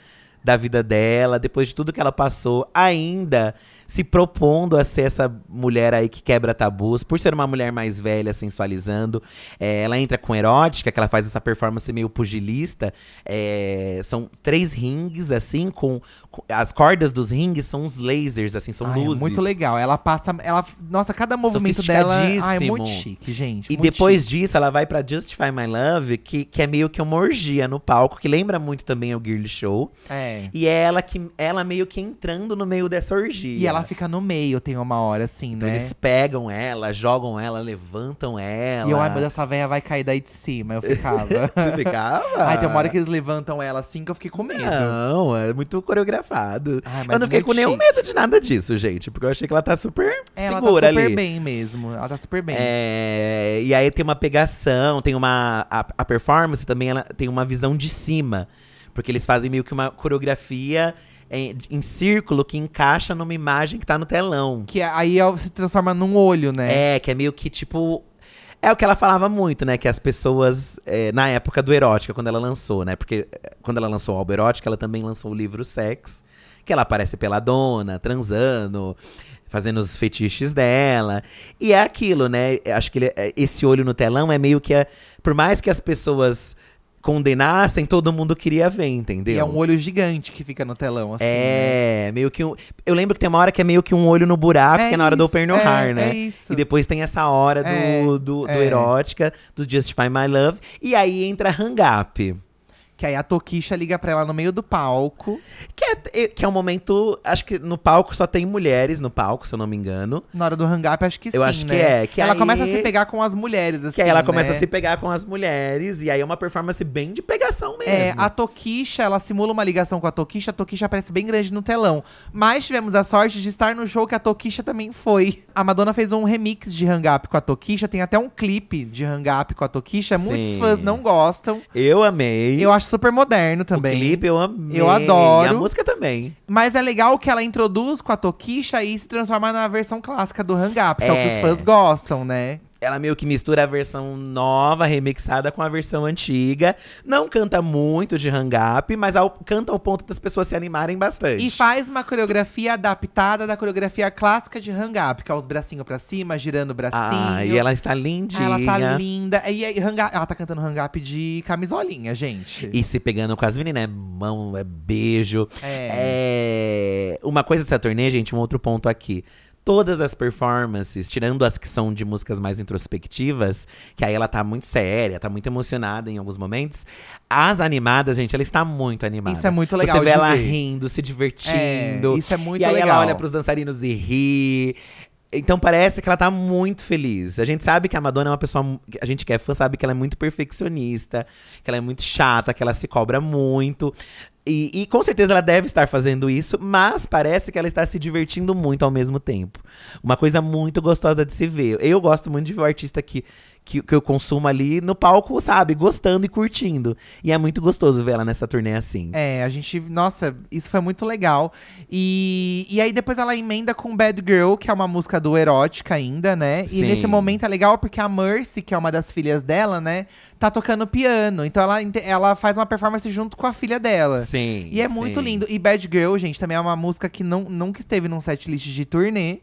da vida dela, depois de tudo que ela passou, ainda se propondo a ser essa mulher aí que quebra tabus, por ser uma mulher mais velha, sensualizando. É, ela entra com erótica, que ela faz essa performance meio pugilista. É, são três rings, assim, com, com- As cordas dos rings são uns lasers, assim, são Ai, é luzes. muito legal. Ela passa. Ela, nossa, cada movimento dela. Ai, é muito chique, gente. E depois chique. disso, ela vai pra Justify My Love, que, que é meio que uma orgia no palco, que lembra muito também o Girl Show. É. E é ela, que, ela meio que entrando no meio dessa orgia. E ela fica no meio, tem uma hora assim, Então né? eles pegam ela, jogam ela, levantam ela. E eu, ai, meu Deus, essa véia vai cair daí de cima. Eu ficava. Você ficava? ai, tem uma hora que eles levantam ela assim que eu fiquei com medo. Não, é muito coreografado. Ai, mas eu não fiquei com nenhum chique. medo de nada disso, gente. Porque eu achei que ela tá super Ela tá segura super ali. bem mesmo. Ela tá super bem. É, e aí tem uma pegação, tem uma. A, a performance também ela tem uma visão de cima. Porque eles fazem meio que uma coreografia em, em círculo que encaixa numa imagem que tá no telão. Que aí ela se transforma num olho, né? É, que é meio que tipo. É o que ela falava muito, né? Que as pessoas, é, na época do Erótica, quando ela lançou, né? Porque é, quando ela lançou o álbum Erótica, ela também lançou o livro Sex, que ela aparece peladona, transando, fazendo os fetiches dela. E é aquilo, né? Acho que ele- é, esse olho no telão é meio que. é- por mais que as pessoas condenassem, todo mundo queria ver, entendeu? E é um olho gigante que fica no telão, assim. né? É, meio que um. Eu lembro que tem uma hora que é meio que um olho no buraco, É que é na hora do isso, Open No é, né? é isso. E depois tem essa hora do, É, do, do é. erótica, do Justify My Love. E aí entra Hang Up. Que aí a Tokisha liga pra ela no meio do palco. Que é, que é um momento. Acho que no palco só tem mulheres no palco, se eu não me engano. Na hora do hang up, acho que Eu sim, acho que né? é, que ela aí- começa a se pegar com as mulheres, assim, Que aí ela começa né? a se pegar com as mulheres. E aí é uma performance bem de pegação mesmo. É, a Tokisha, ela simula uma ligação com a Tokisha, a Tokisha aparece bem grande no telão. Mas tivemos a sorte de estar no show que a Tokisha também foi. A Madonna fez um remix de Hang Up com a Tokisha, tem até um clipe de Hang Up com a Tokisha. Muitos Sim. fãs não gostam. Eu amei. Eu acho super moderno também. O clipe eu amei. Eu adoro. E a música também. Mas é legal que ela introduz com a Tokisha e se transforma na versão clássica do Hang Up, que é o que É. os fãs gostam, né? Ela meio que mistura a versão nova, remixada, com a versão antiga. Não canta muito de hang up, mas ao- canta ao ponto das pessoas se animarem bastante. E faz uma coreografia adaptada da coreografia clássica de Hang Up, que é os bracinhos pra cima, girando o bracinho. Ah, e ela está lindinha. Ela tá linda. E aí, hang up- ela tá cantando hang up de camisolinha, gente. E se pegando com as meninas, é mão, é beijo. É. É, Uma coisa dessa turnê, gente, um outro ponto aqui. Todas as performances, tirando as que são de músicas mais introspectivas, que aí ela tá muito séria, tá muito emocionada em alguns momentos. As animadas, gente, ela está muito animada. Isso é muito legal Você vê ela ver. rindo, se divertindo. É, isso é muito E aí legal. ela olha pros dançarinos e ri. Então parece que ela tá muito feliz. A gente sabe que a Madonna é uma pessoa. A gente que é fã sabe que ela é muito perfeccionista, que ela é muito chata, que ela se cobra muito. E, e com certeza ela deve estar fazendo isso, mas parece que ela está se divertindo muito ao mesmo tempo. Uma coisa muito gostosa de se ver. Eu gosto muito de ver o artista que, que, que eu consumo ali no palco, sabe? Gostando e curtindo. E é muito gostoso ver ela nessa turnê assim. É, a gente. Nossa, isso foi muito legal. E, e aí depois ela emenda com Bad Girl, que é uma música do Erótica ainda, né? Sim. E nesse momento é legal porque a Mercy, que é uma das filhas dela, né, tá tocando piano. Então ela, ela faz uma performance junto com a filha dela. Sim. E é muito sim. lindo. E Bad Girl, gente, também é uma música que não, nunca esteve num setlist de turnê.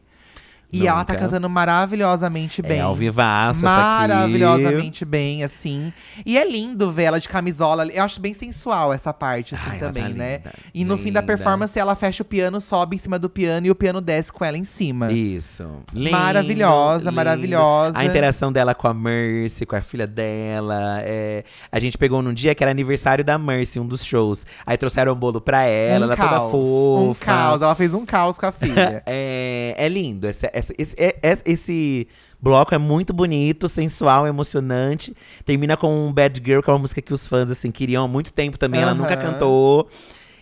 E ela tá Nunca. cantando maravilhosamente bem. É ao vivaço. Maravilhosamente bem, assim. E é lindo ver ela de camisola. Eu acho bem sensual essa parte, assim, Ai, ela também, tá né? linda, E no fim da linda. performance, ela fecha o piano, sobe em cima do piano e o piano desce com ela em cima. Isso. Lindo, Maravilhosa, lindo. maravilhosa. A interação dela com a Mercy, com a filha dela. é, A gente pegou num dia que era aniversário da Mercy, um dos shows. Aí trouxeram um bolo pra ela, um ela toda caos, fofa. um caos. Ela fez um caos com a filha. É, é lindo, essa, essa- esse, é- é- esse bloco é muito bonito, sensual, emocionante. Termina com um Bad Girl, que é uma música que os fãs, assim, queriam há muito tempo também. Ela nunca cantou.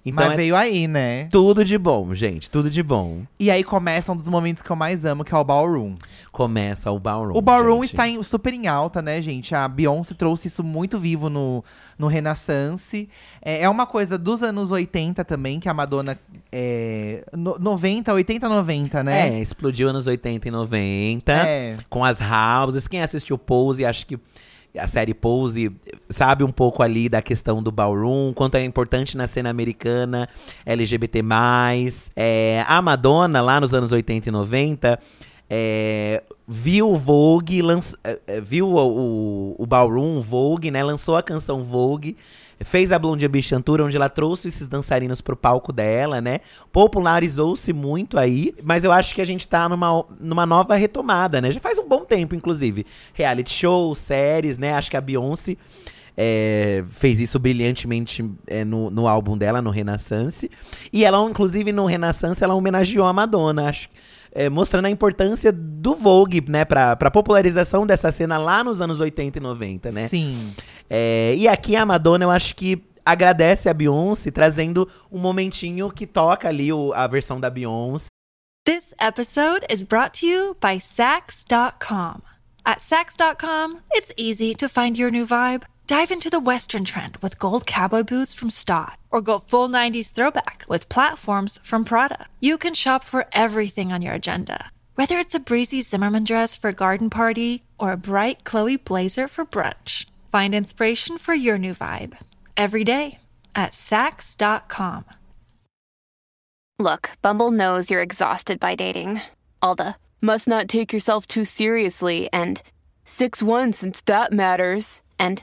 Então Mas é veio aí, né? tudo de bom, gente. Tudo de bom. E aí começa um dos momentos que eu mais amo, que é o ballroom. Começa o Ballroom. O ballroom gente. está em- super em alta, né, gente? A Beyoncé trouxe isso muito vivo no, no Renaissance. É, é uma coisa dos anos 80 também, que a Madonna. É, no- 90, 80, 90, né? É, explodiu anos 80 e 90. É. Com as houses. Quem assistiu Pose, acho que a série Pose sabe um pouco ali da questão do ballroom, quanto é importante na cena americana, LGBT+. É, a Madonna, lá nos anos 80 e 90, é, viu o Vogue, lanç- é, é, viu o, o, o ballroom, Vogue, né? Lançou a canção Vogue. Fez a Blondie Bichanturo, onde ela trouxe esses dançarinos pro palco dela, né? Popularizou-se muito aí, mas eu acho que a gente tá numa, numa nova retomada, né? Já faz um bom tempo, inclusive. Reality shows, séries, né? Acho que a Beyoncé é, fez isso brilhantemente é, no, no álbum dela, no Renaissance. E ela, inclusive, no Renaissance, ela homenageou a Madonna, acho. É, mostrando a importância do Vogue, né? Pra, pra popularização dessa cena lá nos anos 80 e 90, né? Sim. É, e aqui a Madonna, eu acho que agradece a Beyoncé, trazendo um momentinho que toca ali o- a versão da Beyoncé. This episode is brought to you by Sax.com. At Sax.com, it's easy to find your new vibe. Dive into the Western trend with gold cowboy boots from Stott, or go full 90s throwback with platforms from Prada. You can shop for everything on your agenda, whether it's a breezy Zimmerman dress for a garden party or a bright Chloe blazer for brunch. Find inspiration for your new vibe every day at Sax.com. Look, Bumble knows you're exhausted by dating. All the must not take yourself too seriously and 6 1 since that matters. And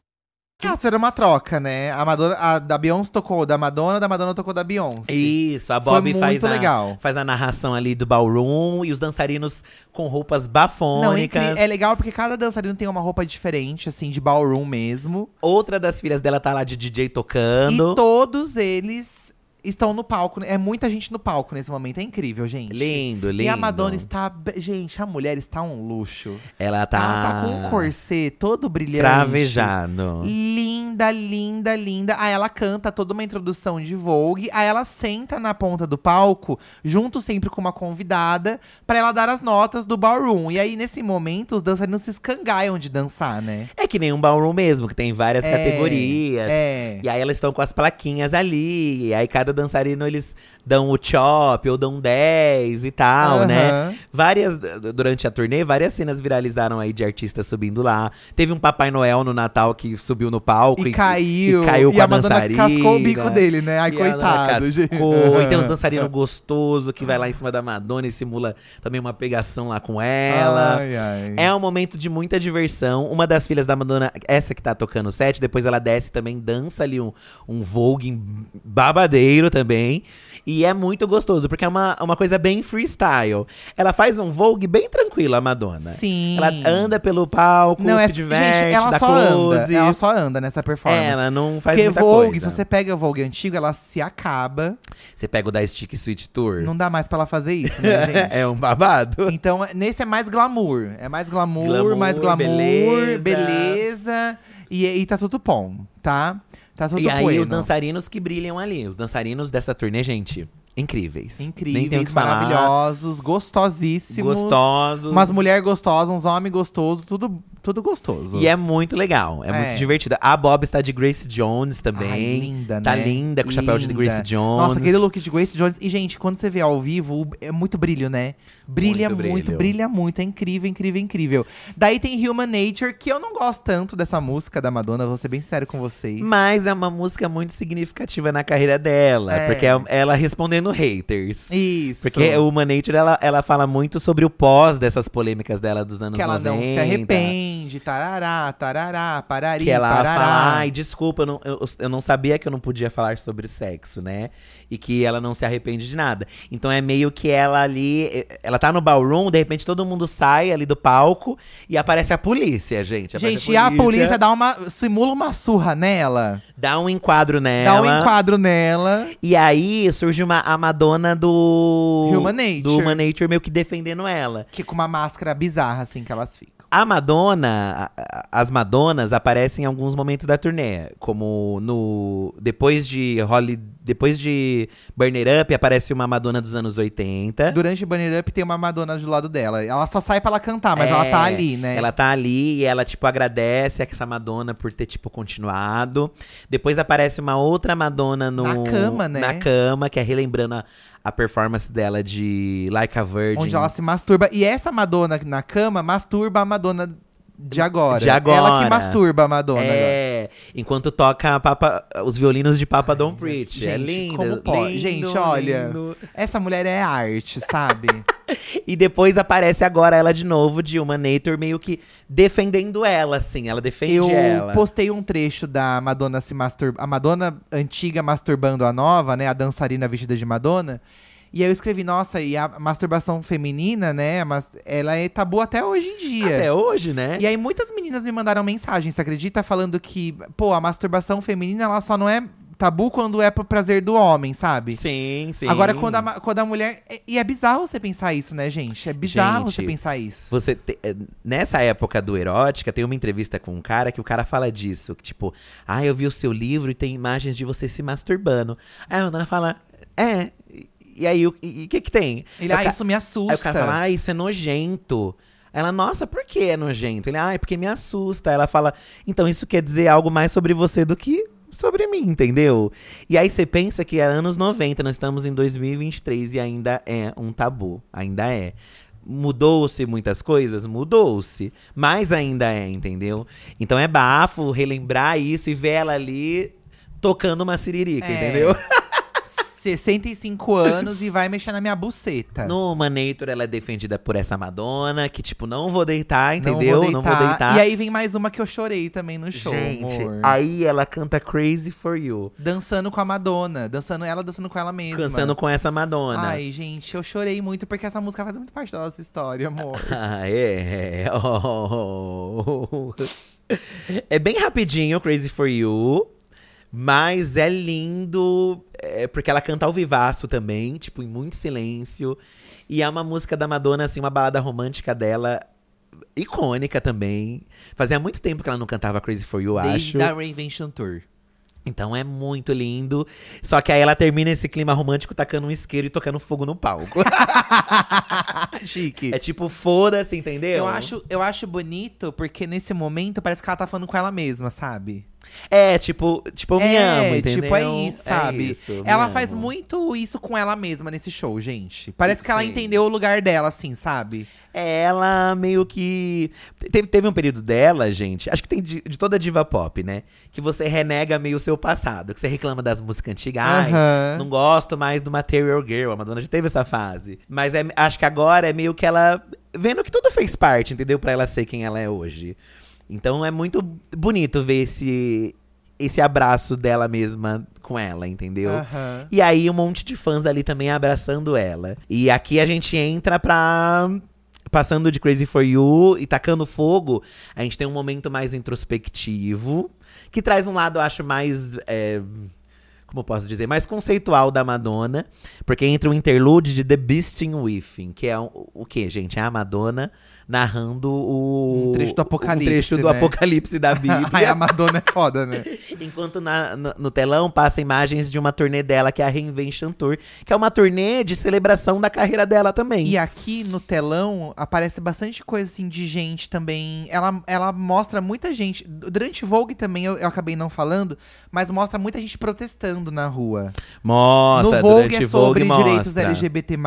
Ah, será uma troca, né? A, Madonna, a da Beyoncé tocou da Madonna, da Madonna tocou da Beyoncé. Isso, a Bob faz, a, faz a narração ali do ballroom e os dançarinos com roupas Não, bafônicas. incri- é legal porque cada dançarino tem uma roupa diferente, assim, de ballroom mesmo. Outra das filhas dela tá lá de DJ tocando. E todos eles estão no palco. né? É muita gente no palco nesse momento. É incrível, gente. Lindo, lindo. E a Madonna está. Gente, a mulher está um luxo. Ela tá. Ela tá com um corset todo brilhante. Travejado. Linda, linda, linda. Aí ela canta toda uma introdução de Vogue. Aí ela senta na ponta do palco, junto sempre com uma convidada, pra ela dar as notas do ballroom. E aí, nesse momento, os dançarinos se escangaiam de dançar, né? É que nem um ballroom mesmo, que tem várias É, categorias. é. E aí elas estão com as plaquinhas ali. E aí cada dançarino eles dão o chop ou dão 10 e tal, né? Várias, durante a turnê, várias cenas viralizaram aí de artistas subindo lá. Teve um Papai Noel no Natal que subiu no palco E, caiu. E caiu com a a, Madonna dançarina. cascou o bico dele, né? Ai, E coitado. cascou. E tem uns dançarinos gostosos que vai lá em cima da Madonna e simula também uma pegação lá com ela. Ai, ai. É um momento de muita diversão. Uma das filhas da Madonna, essa que tá tocando o set, depois ela desce também, dança ali um, um Vogue babadeiro também. E é muito gostoso, porque é uma, uma coisa bem freestyle. Ela faz um Vogue bem tranquilo, a Madonna. Sim. Ela anda pelo palco, Não, é, se diverte, gente, ela dá só close. anda. Ela só anda nessa performance. É, ela não faz Porque muita Vogue, coisa. se você pega o Vogue antigo, ela se acaba. Você pega o da Stick Sweet Tour. Não dá mais pra ela fazer isso, né, gente? é um babado. Então, nesse é mais glamour. É mais glamour, Glamour, mais glamour, beleza. beleza. e, e tá tudo bom, tá? Tá tudo E aí bueno. os dançarinos que brilham ali. Os dançarinos dessa turnê, gente, incríveis. Incríveis, maravilhosos, gostosíssimos. Gostosos. Umas mulheres gostosas, uns homens gostosos, tudo, tudo gostoso. E é muito legal, é, É. muito divertida. A Bob está de Grace Jones também. Ai, linda, Tá né? linda com o chapéu de. Grace Jones. Nossa, aquele look de Grace Jones. E, gente, quando você vê ao vivo, é muito brilho, né? Brilha Muito muito, brilho. brilha muito. É incrível, incrível, incrível. Daí tem Human Nature, que eu não gosto tanto dessa música da Madonna, vou ser bem sério com vocês. Mas é uma música muito significativa na carreira dela. É. Porque é ela respondendo haters. Isso. Porque o Human Nature, ela, ela fala muito sobre o pós dessas polêmicas dela dos anos que ela 90. não se arrepende. Arrepende, tarará, tarará, parari, Que ela parará. fala, ai, desculpa, eu não, eu, eu não sabia que eu não podia falar sobre sexo, né? E que ela não se arrepende de nada. Então é meio que ela ali. Ela tá no ballroom, de repente todo mundo sai ali do palco e aparece a polícia, gente. Gente, e a polícia dá uma. simula uma surra nela. dá um enquadro Dá nela. um enquadro nela. E aí surge uma, a Madonna do. Human Nature. Do Human Nature meio que defendendo ela. Que com uma máscara bizarra, assim, que elas ficam. A Madonna, as Madonas aparecem em alguns momentos da turnê, como no depois de Holly, depois de Burn It Up aparece uma Madonna dos anos 80. Durante o Banner Up tem uma Madonna do lado dela. Ela só sai pra ela cantar, mas É, ela tá ali, né? Ela tá ali e ela, tipo, agradece a essa Madonna por ter, tipo, continuado. Depois aparece uma outra Madonna no… Na cama, né? Na cama, que é relembrando a, a performance dela de Like a Virgin. Onde ela se masturba. E essa Madonna na cama masturba a Madonna de agora. De agora. Ela que masturba a Madonna agora. É, enquanto toca a Papa, os violinos de Papa Don't Preach. é Gente, lindo. como pode? lindo, Gente, olha. lindo. Essa mulher é arte, sabe? E depois aparece agora ela de novo, de uma Nature, meio que defendendo ela, assim. Ela defende Eu ela. postei um trecho da Madonna se masturbando. A Madonna antiga masturbando a nova, né? A dançarina vestida de Madonna. E aí eu escrevi, nossa, e a masturbação feminina, né? Mas ela é tabu até hoje em dia. Até hoje, né? E aí muitas meninas me mandaram mensagem, você acredita? Falando que, pô, a masturbação feminina, ela só não é tabu quando é pro prazer do homem, sabe? Sim, sim. Agora, quando a, quando a mulher. E é bizarro você pensar isso, né, gente? É bizarro Gente, você pensar isso. Você te- eh, nessa época do erótica, tem uma entrevista com um cara que o cara fala disso, que tipo, ah, eu vi o seu livro e tem imagens de você se masturbando. Aí a Madonna fala, é. E- aí, o e, que que tem? Ele, Aí ah, isso me assusta. Aí o cara fala, ah, isso é nojento. Ela, nossa, por que é nojento? Ele, ah, é porque me assusta. Ela fala, então isso quer dizer algo mais sobre você do que sobre mim, entendeu? E aí você pensa que é anos 90, nós estamos em 2023 e ainda é um tabu. Ainda é. Mudou-se muitas coisas? Mudou-se. Mas ainda é, entendeu? Então é bafo relembrar isso e ver ela ali tocando uma siririca, É. entendeu? 65 anos e vai mexer na minha buceta. No Manator, ela é defendida por essa Madonna, que tipo, não vou deitar, Não entendeu? vou Não vou deitar. E aí vem mais uma que eu chorei também no show, Gente, amor. aí ela canta Crazy For You. Dançando com a Madonna. Dançando, ela dançando com ela mesma. Cansando com essa Madonna. Ai, gente, eu chorei muito porque essa música faz muito parte da nossa história, amor. Ah, é. Oh. É bem rapidinho, Crazy For You. Mas é lindo, é, porque ela canta ao vivaço também, tipo, em muito silêncio. E é uma música da Madonna, assim, uma balada romântica dela, icônica também. Fazia muito tempo que ela não cantava Crazy For You, acho. Desde a Reinvention Tour. Então é muito lindo. Só que aí ela termina esse clima romântico tacando um isqueiro e tocando fogo no palco. Chique. é tipo, foda-se, entendeu? Eu acho, eu acho bonito porque nesse momento parece que ela tá falando com ela mesma, sabe? É, tipo, tipo, eu me amo, entendeu? tipo, é isso, sabe? isso, me ela amo. faz muito isso com ela mesma nesse show, gente. Parece que ela entendeu o lugar dela, assim, sabe? É, Ela meio que. Teve, teve um período dela, gente. Acho que tem de, de toda diva pop, né? Que você renega meio o seu passado. Que você reclama das músicas antigas. Ai, Aham. não gosto mais do Material Girl. A Madonna já teve essa fase. Mas é, acho que agora é meio que ela. Vendo que tudo fez parte, entendeu? Pra ela ser quem ela é hoje. Então é muito bonito ver esse. Esse abraço dela mesma com ela, entendeu? Aham. E aí um monte de fãs dali também abraçando ela. E aqui a gente entra pra. Passando de Crazy For You e tacando fogo, a gente tem um momento mais introspectivo, que traz um lado, eu acho, mais. é, como eu posso dizer? Mais conceitual da Madonna. Porque entra o interlude de The Beast in Within, que é o, o que, gente? É a Madonna narrando o. Um trecho do Apocalipse, Um trecho do né? Apocalipse da Bíblia. Ai, a Madonna é foda, né? Enquanto na- no, no telão passa imagens de uma turnê dela, que é a Reinvention Tour, que é uma turnê de celebração da carreira dela também. E aqui no telão aparece bastante coisa assim de gente também. Ela, ela mostra muita gente. Durante Vogue também eu, eu acabei não falando, mas mostra muita gente protestando na rua. Mostra, no Vogue é sobre Vogue direitos mostra. LGBT.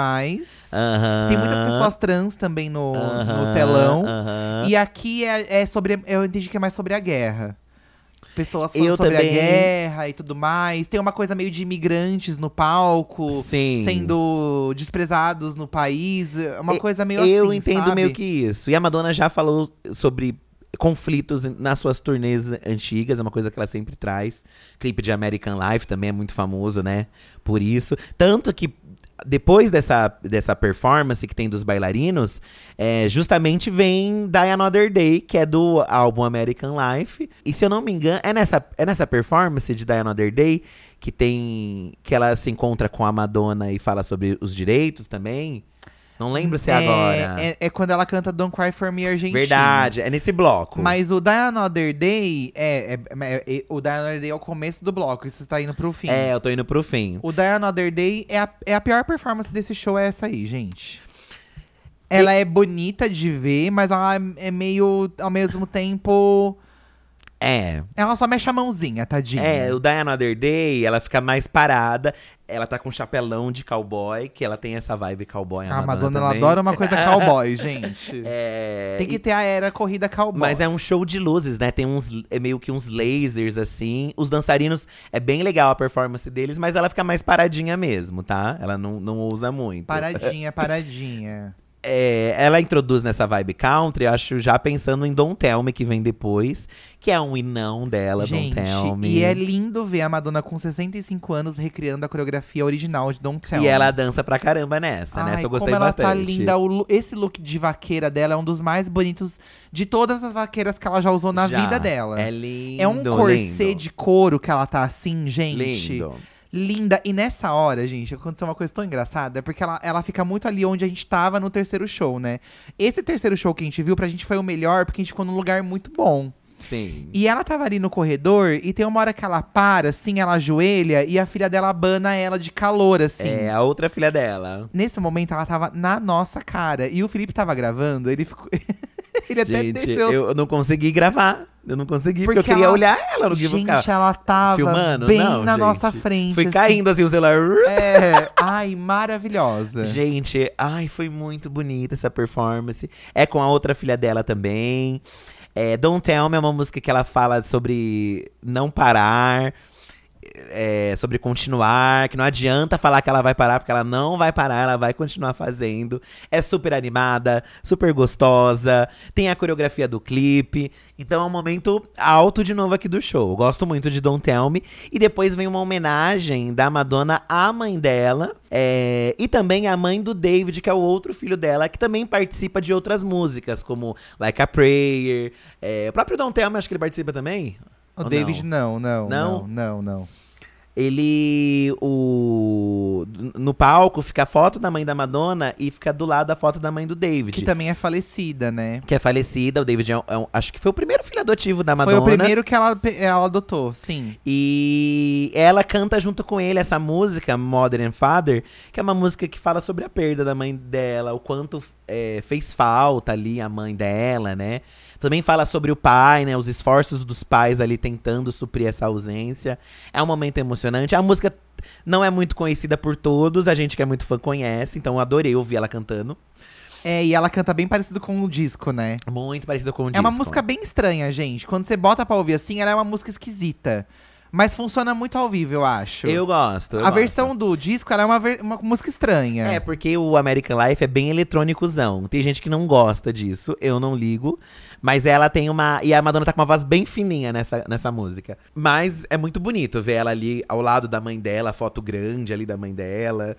Aham. Tem muitas pessoas trans também no, no Telão. aham. E aqui é, é sobre. Eu entendi que é mais sobre a guerra. Pessoas falando Eu sobre também. a guerra e tudo mais. Tem uma coisa meio de imigrantes no palco. Sim. Sendo desprezados no país. É uma coisa meio Eu assim, entendo sabe? meio que isso. E a Madonna já falou sobre conflitos nas suas turnês antigas, é uma coisa que ela sempre traz. Clipe de American Life também é muito famoso, né? Por isso. Tanto que depois dessa, dessa performance que tem dos bailarinos, é, justamente vem Die Another Day, que é do álbum American Life. E se eu não me engano, é nessa, é nessa performance de Die Another Day que tem. que ela se encontra com a Madonna e fala sobre os direitos também. Não lembro se é, agora. É, é quando ela canta Don't Cry For Me Argentina. Verdade, é nesse bloco. Mas o Die Another Day é, é, é- é- O Die Another Day é o começo do bloco, isso está indo pro fim. É, eu tô indo pro fim. O Die Another Day é a, é a pior performance desse show, é essa aí, gente. Ela é bonita de ver, mas ela é meio, ao mesmo tempo. É. Ela só mexe a mãozinha, tadinha. É, o Die Another Day, ela fica mais parada. Ela tá com um chapelão de cowboy, que ela tem essa vibe cowboy. a Madonna, ela também. adora uma coisa cowboy, gente. É, Tem que e- ter a era corrida cowboy. Mas é um show de luzes, né? Tem uns. É meio que uns lasers, assim. Os dançarinos, é bem legal a performance deles, mas ela fica mais paradinha mesmo, tá? Ela não, não usa muito. Paradinha, paradinha. É, ela introduz nessa vibe country, acho já pensando em Don't Tell Me, que vem depois, que é um inão dela, Gente, Don't Tell Me. e é lindo ver a Madonna com 65 anos recriando a coreografia original de Don't Tell E Me. ela dança pra caramba nessa, Ai, nessa eu gostei como ela bastante. tá linda. O esse look de vaqueira dela é um dos mais bonitos de todas as vaqueiras que ela já usou na Já. vida dela. É lindo. É um corset lindo. de couro que ela tá assim, gente. Lindo. Linda. E nessa hora, gente, aconteceu uma coisa tão engraçada, porque ela, ela fica muito ali onde a gente tava no terceiro show, né? Esse terceiro show que a gente viu, pra gente foi o melhor, porque a gente ficou num lugar muito bom. Sim. E ela tava ali no corredor, e tem uma hora que ela para, assim, ela ajoelha, e a filha dela abana ela de calor, assim. É a outra filha dela. Nesse momento, ela tava na nossa cara. E o Felipe tava gravando, ele ficou. ele até Gente, desceu. eu não consegui gravar. Eu não consegui, porque, Porque eu queria ela- olhar ela no que Gente, ficar ela tava filmando. bem não, na gente. nossa frente. Fui assim. caindo assim, o celular. É, ai, maravilhosa. Gente, ai, foi muito bonita essa performance. É com a outra filha dela também. É, Don't Tell Me é uma música que ela fala sobre não parar, é, sobre continuar, que não adianta falar que ela vai parar, porque ela não vai parar, ela vai continuar fazendo. É super animada, super gostosa, tem a coreografia do clipe. Então é um momento alto de novo aqui do show. Eu gosto muito de Don't Tell Me. E depois vem uma homenagem da Madonna à mãe dela. é, e também à mãe do David, que é o outro filho dela, que também participa de outras músicas, como Like a Prayer. é, o próprio Don't Tell Me, acho que ele participa também. O David, não, não, Não? não, não, não. Ele. O. No palco fica a foto da mãe da Madonna e fica do lado a foto da mãe do David. Que também é falecida, né? que é falecida. O David é um- é um- acho que foi o primeiro filho adotivo da Foi Madonna. o primeiro que ela, ela adotou, sim. E ela canta junto com ele essa música, Mother and Father, que é uma música que fala sobre a perda da mãe dela, o quanto é, fez falta ali a mãe dela, né? Também fala sobre o pai, né? Os esforços dos pais ali tentando suprir essa ausência. É um momento emocionante. A música não é muito conhecida por todos, a gente que é muito fã conhece, então eu adorei ouvir ela cantando. É, e ela canta bem parecido com o disco, né? Muito parecida com o É uma disco. música bem estranha, gente. Quando você bota pra ouvir assim, ela é uma música esquisita. Mas funciona muito ao vivo, eu acho. Eu gosto. eu a gosto. versão do disco, ela é uma, ver- uma música estranha. É, porque o American Life é bem eletrônicozão. Tem gente que não gosta disso, eu não ligo. Mas ela tem uma. E a Madonna tá com uma voz bem fininha nessa, nessa música. Mas é muito bonito ver ela ali ao lado da mãe dela, a foto grande ali da mãe dela.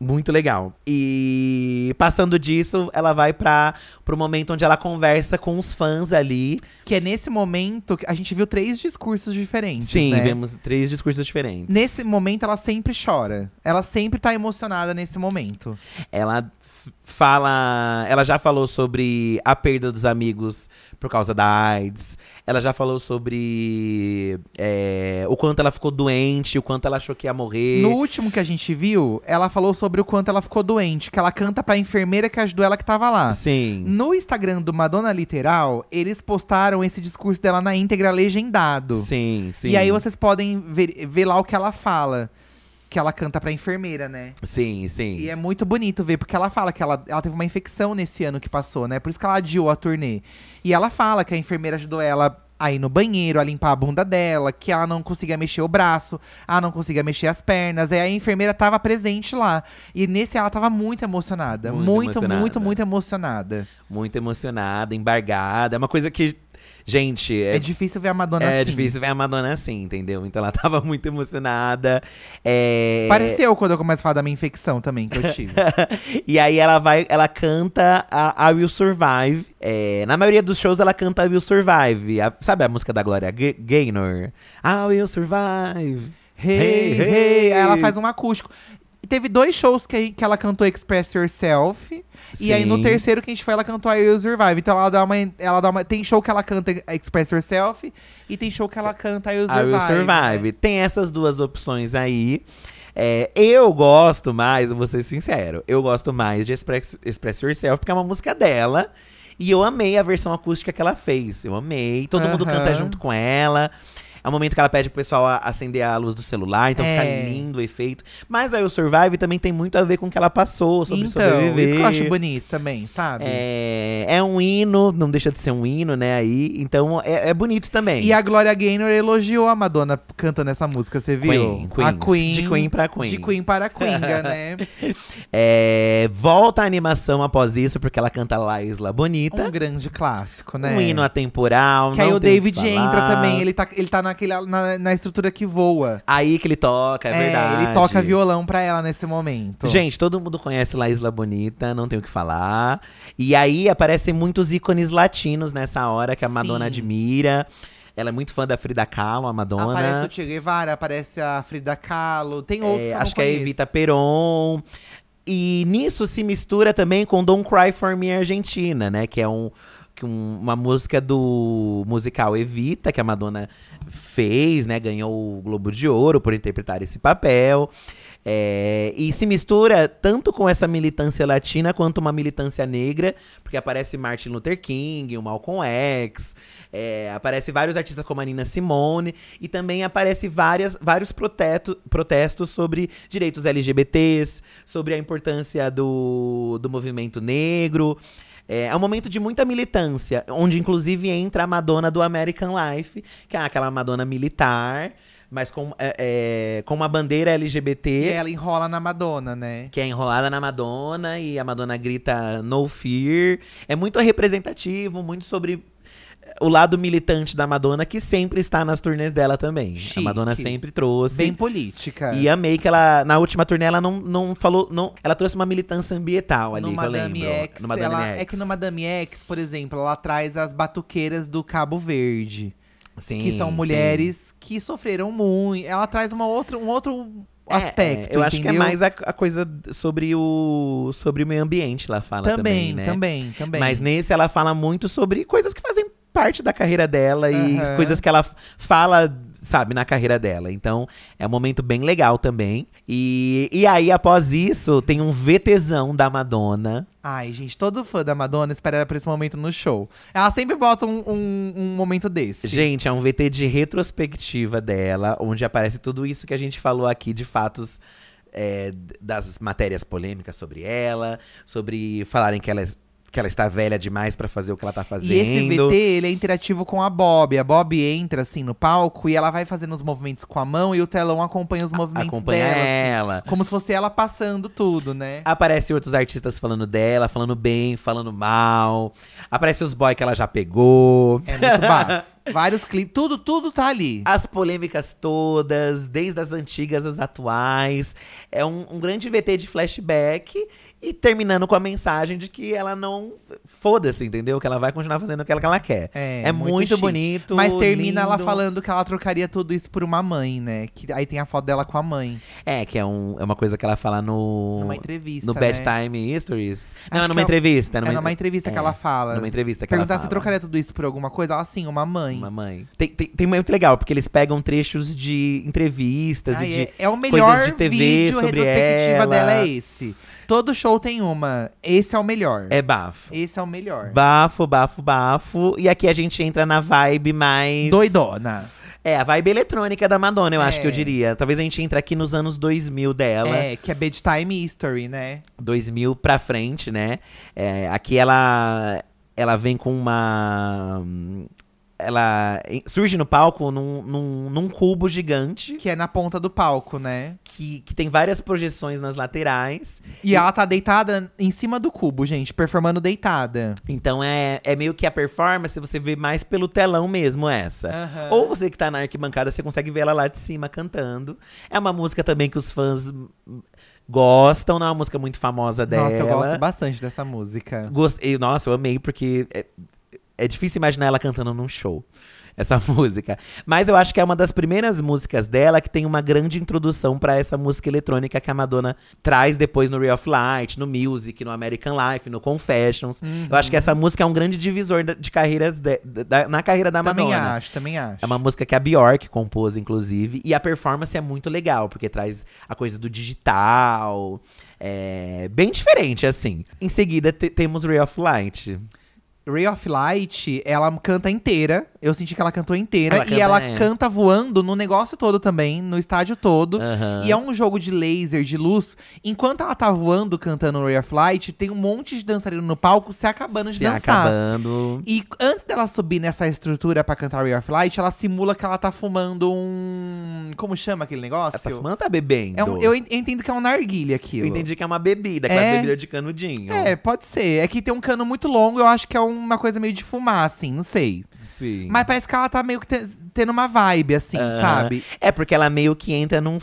Muito legal. E passando disso, ela vai para pro momento onde ela conversa com os fãs ali. Que é nesse momento que a gente viu três discursos diferentes. Sim, né? vemos três discursos diferentes. Nesse momento, ela sempre chora. Ela sempre tá emocionada nesse momento. Ela fala. Ela já falou sobre a perda dos amigos por causa da AIDS. Ela já falou sobre é, o quanto ela ficou doente, o quanto ela achou que ia morrer. No último que a gente viu, ela falou sobre o quanto ela ficou doente. Que ela canta pra enfermeira que ajudou ela que tava lá. Sim. No Instagram do Madonna Literal, eles postaram esse discurso dela na íntegra legendado. Sim, sim. E aí vocês podem ver, ver lá o que ela fala. Que ela canta pra enfermeira, né? Sim, sim. E é muito bonito ver, porque ela fala que ela, ela teve uma infecção nesse ano que passou, né? Por isso que ela adiou a turnê. E ela fala que a enfermeira ajudou ela a ir no banheiro, a limpar a bunda dela, que ela não conseguia mexer o braço, ela não conseguia mexer as pernas. Aí a enfermeira tava presente lá. E nesse ela tava muito emocionada. Muito Muito, muito, emocionada. muito emocionada. Muito emocionada, embargada. É uma coisa que Gente, É é, difícil ver a Madonna é assim. difícil ver a Madonna assim, entendeu? Então ela tava muito emocionada. É... Pareceu quando eu começo a falar da minha infecção também, que eu tive. e aí ela vai, ela canta a I Will Survive. É, na maioria dos shows ela canta I Will Survive. A- sabe a música da Gloria Ga- Gaynor? I Will Survive. Hey, Hey, hey, hey. Aí ela faz um acústico. E Teve dois shows que, que ela cantou Express Yourself. E aí no Sim. terceiro que a gente foi, ela cantou I Will Survive. Então ela dá uma. Ela dá uma. Tem show que ela canta Express Yourself e tem show que ela canta I Will I Survive. Will Survive. né? Tem essas duas opções aí. É, eu gosto mais, vou ser sincero, eu gosto mais de Express, Express Yourself, porque é uma música dela. E eu amei a versão acústica que ela fez. Eu amei. Todo mundo Aham. canta junto com ela. É o momento que ela pede pro pessoal a- acender a luz do celular, então É. fica lindo o efeito. Mas aí o Survive também tem muito a ver com o que ela passou, sobre Então, sobreviver. isso que eu acho bonito também, sabe? É, é um hino, não deixa de ser um hino, né? Aí, então é, é bonito também. E a Gloria Gaynor elogiou a Madonna cantando essa música, você viu? Queen, a Queens. Queen. De Queen pra Queen. De Queen para Queenga, né? É, volta a animação após isso, porque ela canta La Isla Bonita. Um grande clássico, né? Um hino atemporal. Que aí o David entra também, ele tá, ele tá naquele, na, na estrutura que voa. Aí que ele toca, é, verdade. ele toca violão pra ela nesse momento. Gente, todo mundo conhece La Isla Bonita, não tem o que falar. E aí aparecem muitos ícones latinos nessa hora que a Madonna Sim. admira. Ela é muito fã da Frida Kahlo, a Madonna. Aparece o Che Guevara, aparece a Frida Kahlo, tem outros É, que acho que é a. Evita Peron. E nisso se mistura também com Don't Cry For Me Argentina, né? Que é um, que um- uma música do musical Evita, que a Madonna fez, né? Ganhou o Globo de Ouro por interpretar esse papel. É, e se mistura tanto com essa militância latina quanto uma militância negra, porque aparece Martin Luther King, o Malcolm X, é, aparece vários artistas como a Nina Simone, e também aparece várias, vários proteto, protestos sobre direitos LGBTs, sobre a importância do, do movimento negro. É, é um momento de muita militância, onde inclusive entra a Madonna do American Life, que é aquela Madonna militar, mas com, é, é, com uma bandeira LGBT. E ela enrola na Madonna, né? Que é enrolada na Madonna e a Madonna grita No Fear. É muito representativo, muito sobre o lado militante da Madonna, que sempre está nas turnês dela também. Chique. A Madonna sempre trouxe. Bem política. E amei que ela, na última turnê, ela não, não falou. Não, ela trouxe uma militância ambiental ali, no que eu Madame lembro. X, no Madame ela, X. é que no Madame X, por exemplo, ela traz as batuqueiras do Cabo Verde. Sim, que são sim. mulheres que sofreram muito. Ela traz uma outra, um outro É, aspecto, é, eu acho que é entendeu? mais a, a coisa sobre o, sobre o meio ambiente, ela fala também, Também, né? também, também. Mas nesse ela fala muito sobre coisas que fazem parte da carreira dela e Aham. coisas que ela fala, sabe, na carreira dela. Então é um momento bem legal também. E, e aí, após isso, tem um VTzão da Madonna. Ai, gente, todo fã da Madonna espera por esse momento no show. Ela sempre bota um, um, um momento desse. Gente, é um VT de retrospectiva dela, onde aparece tudo isso que a gente falou aqui de fatos. é, das matérias polêmicas sobre ela, sobre falarem que ela, é- que ela está velha demais pra fazer o que ela tá fazendo. E esse VT, ele é interativo com a Bob. A Bob entra, assim, no palco e ela vai fazendo os movimentos com a mão e o telão acompanha os movimentos acompanha dela. assim, ela. como se fosse ela passando tudo, né? Aparece outros artistas falando dela, falando bem, falando mal. Aparece os boys que ela já pegou. É muito bafo. Vários clipes, tudo, tudo tá ali. As polêmicas todas, desde as antigas às atuais. É um, um grande VT de flashback. E terminando com a mensagem de que ela não. Foda-se, entendeu? Que ela vai continuar fazendo aquilo que ela quer. É, muito, chique. bonito. Mas termina ela lindo. falando que ela trocaria tudo isso por uma mãe, né? Que aí tem a foto dela com a mãe. É, que é, um, é uma coisa que ela fala no. Numa entrevista, No Bad né? Time Histories. Não, Acho é numa que é- entrevista. É numa entrevista que é, ela fala. Numa entrevista que Perguntar ela se fala. trocaria tudo isso por alguma coisa? Ela, sim, uma mãe. Uma mãe. Tem, tem, tem muito legal, porque eles pegam trechos de entrevistas e de. é, é o melhor coisas de TV vídeo sobre retrospectiva ela. dela é esse. Todo show tem uma. Esse é o melhor. É bafo. Esse é o melhor. Bafo, bafo, bafo. E aqui a gente entra na vibe mais. Doidona. É, a vibe eletrônica da Madonna, eu acho É. que eu diria. Talvez a gente entre aqui nos anos 2000 dela. É, que é Bedtime History, né? 2000 pra frente, né? É, aqui ela ela vem com uma ela surge no palco num, num, num cubo gigante. Que é na ponta do palco, né? Que, que tem várias projeções nas laterais. E, e ela tá deitada em cima do cubo, gente, performando deitada. Então é, é meio que a performance, você vê mais pelo telão mesmo essa. Aham. Ou você que tá na arquibancada, você consegue ver ela lá de cima cantando. É uma música também que os fãs gostam, não é uma música muito famosa dela. Nossa, eu gosto bastante dessa música. Gostei, nossa, eu amei, porque é, difícil imaginar ela cantando num show. Essa música. Mas eu acho que é uma das primeiras músicas dela que tem uma grande introdução pra essa música eletrônica que a Madonna traz depois no Ray of Light, no Music, no American Life, no Confessions. Eu acho que essa música é um grande divisor de carreiras de- da- na carreira da Também Madonna. acho, também acho. É uma música que a Bjork compôs, inclusive. E a performance é muito legal, porque traz a coisa do digital. É bem diferente, assim. Em seguida, te- temos Ray of Light. Ray of Light, ela canta inteira. Eu senti que ela cantou inteira. Ela e canta, ela é. canta voando no negócio todo também, no estádio todo. Aham. E é um jogo de laser, de luz. Enquanto ela tá voando cantando Ray of Light, tem um monte de dançarino no palco se acabando de Se dançar. acabando. E antes dela subir nessa estrutura pra cantar Ray of Light, ela simula que ela tá fumando um. Como chama aquele negócio? Ela tá fumando tá bebendo? É um- eu en- entendo que é um narguilha aquilo. Eu entendi que é uma bebida, aquela É. bebida de canudinho. É, pode ser. É que tem um cano muito longo, eu acho que é uma coisa meio de fumar, assim, não sei. Sim. Mas parece que ela tá meio que te- tendo uma vibe, assim, sabe? É porque ela meio que entra num.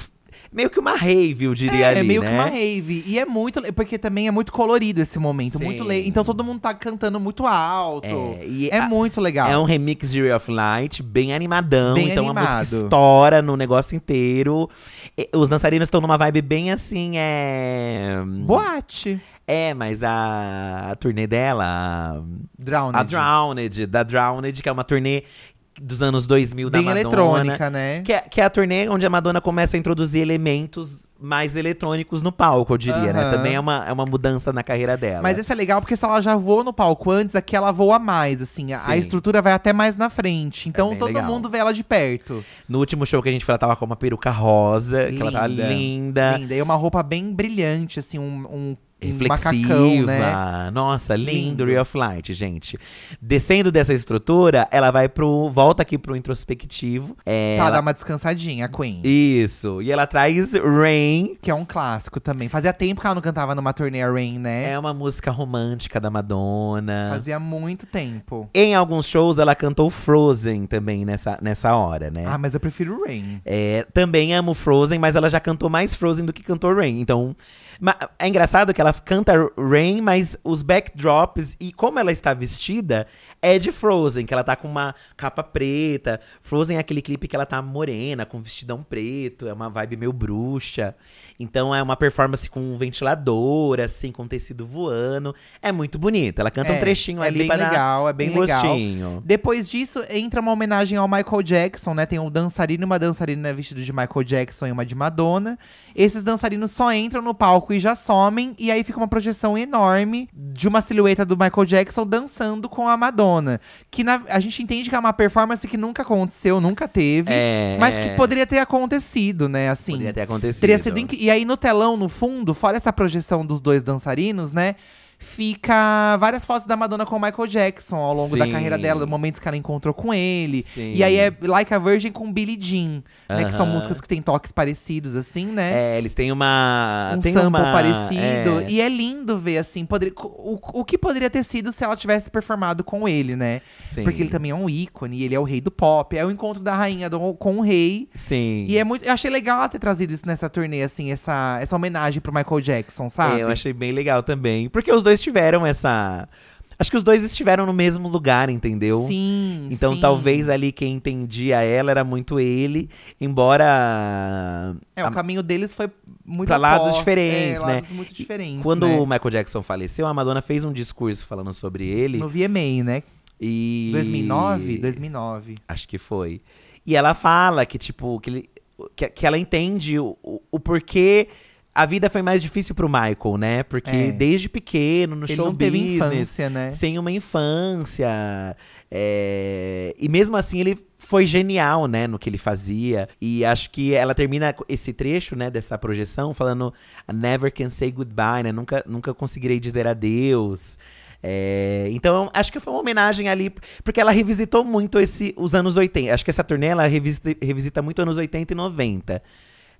Meio que uma rave, eu diria É, ali, é meio né? que uma rave. E é muito. Porque também é muito colorido esse momento. Sim. Muito le... Então todo mundo tá cantando muito alto. É, e É a- muito legal. É um remix de Ray of Light, bem animadão. Bem então a música animado. estoura no negócio inteiro. E os dançarinos estão numa vibe bem assim, é. Boate. É, mas a, a turnê dela, a- Drowned. a Drowned, da Drowned, que é uma turnê dos anos 2000 Bem da Madonna. eletrônica, né? Que é, que é a turnê onde a Madonna começa a introduzir elementos mais eletrônicos no palco, eu diria, né? Aham. Também é uma, é uma mudança na carreira dela. Mas esse é legal porque se ela já voou no palco antes, aqui ela voa mais, assim. A, a estrutura vai até mais na frente. Então bem todo legal. mundo vê ela de perto. No último show que a gente foi, ela tava com uma peruca rosa, que ela tava linda. Linda. E uma roupa bem brilhante, assim, um, um, um reflexiva. macacão, né? Nossa, lindo, Lindo. Ray of Light, gente. Descendo dessa estrutura, ela vai pro. volta aqui pro introspectivo. É, Pra ela- dar uma descansadinha, Queen. Isso. E ela traz Rain. Que é um clássico também. Fazia tempo que ela não cantava numa turnê Rain, né? É uma música romântica da Madonna. Fazia muito tempo. Em alguns shows, ela cantou Frozen também nessa, nessa hora, né? Ah, mas eu prefiro Rain. É, também amo Frozen, mas ela já cantou mais Frozen do que cantou Rain. Então, é engraçado que ela canta Rain, mas os backdrops e como ela está vestida é de Frozen, que ela tá com uma capa preta. Frozen é aquele clipe que ela tá morena, com vestidão preto, é uma vibe meio bruxa. Então é uma performance com um ventilador, assim, com tecido voando. É muito bonita. Ela canta um É, trechinho é ali bem para legal, é bem um legal. gostinho. Depois disso, entra uma homenagem ao Michael Jackson, né? Tem um dançarino e uma dançarina vestido de Michael Jackson e uma de Madonna. Esses dançarinos só entram no palco e já somem, e aí fica uma projeção enorme de uma silhueta do Michael Jackson dançando com a Madonna. Que na- a gente entende que é uma performance que nunca aconteceu, nunca teve, É, mas é. que poderia ter acontecido, né? Assim. Poderia ter acontecido. Teria sido E aí no telão, no fundo, fora essa projeção dos dois dançarinos, né? Fica várias fotos da Madonna com o Michael Jackson ao longo da Sim. carreira dela, momentos que ela encontrou com ele. Sim. E aí é Like a Virgin com Billie Jean, né? Que são músicas que têm toques parecidos, assim, né? É, eles têm uma. um tem sample uma- parecido. é. E é lindo ver, assim, poderia, o, o que poderia ter sido se ela tivesse performado com ele, né? Sim. Porque ele também é um ícone, ele é o rei do pop. É o encontro da rainha do- com o rei. Sim. E é muito. Eu achei legal ela ter trazido isso nessa turnê, assim, essa, essa homenagem pro Michael Jackson, sabe? É, eu achei bem legal também. Porque os dois tiveram essa. Acho que os dois estiveram no mesmo lugar, entendeu? Sim. Então sim. talvez ali quem entendia ela era muito ele, embora. É, a- o caminho deles foi muito Pra lados oposto, diferentes, é, né? lados muito diferentes. Quando né? o Michael Jackson faleceu, a Madonna fez um discurso falando sobre ele. No VMA, né? E. 2009? 2009. Acho que foi. E ela fala que, tipo, que, ele- que, que ela entende o, o, o porquê a vida foi mais difícil pro Michael, né? Porque É. desde pequeno, no Ele show não teve business, infância, né? sem uma infância. é, E mesmo assim, ele foi genial, né, no que ele fazia. E acho que ela termina esse trecho, né, dessa projeção, falando I never can say goodbye, né? Nunca, nunca conseguirei dizer adeus. É, então, acho que foi uma homenagem ali, porque ela revisitou muito esse, os anos 80. Acho que essa turnê ela revisita, revisita muito anos 80 e 90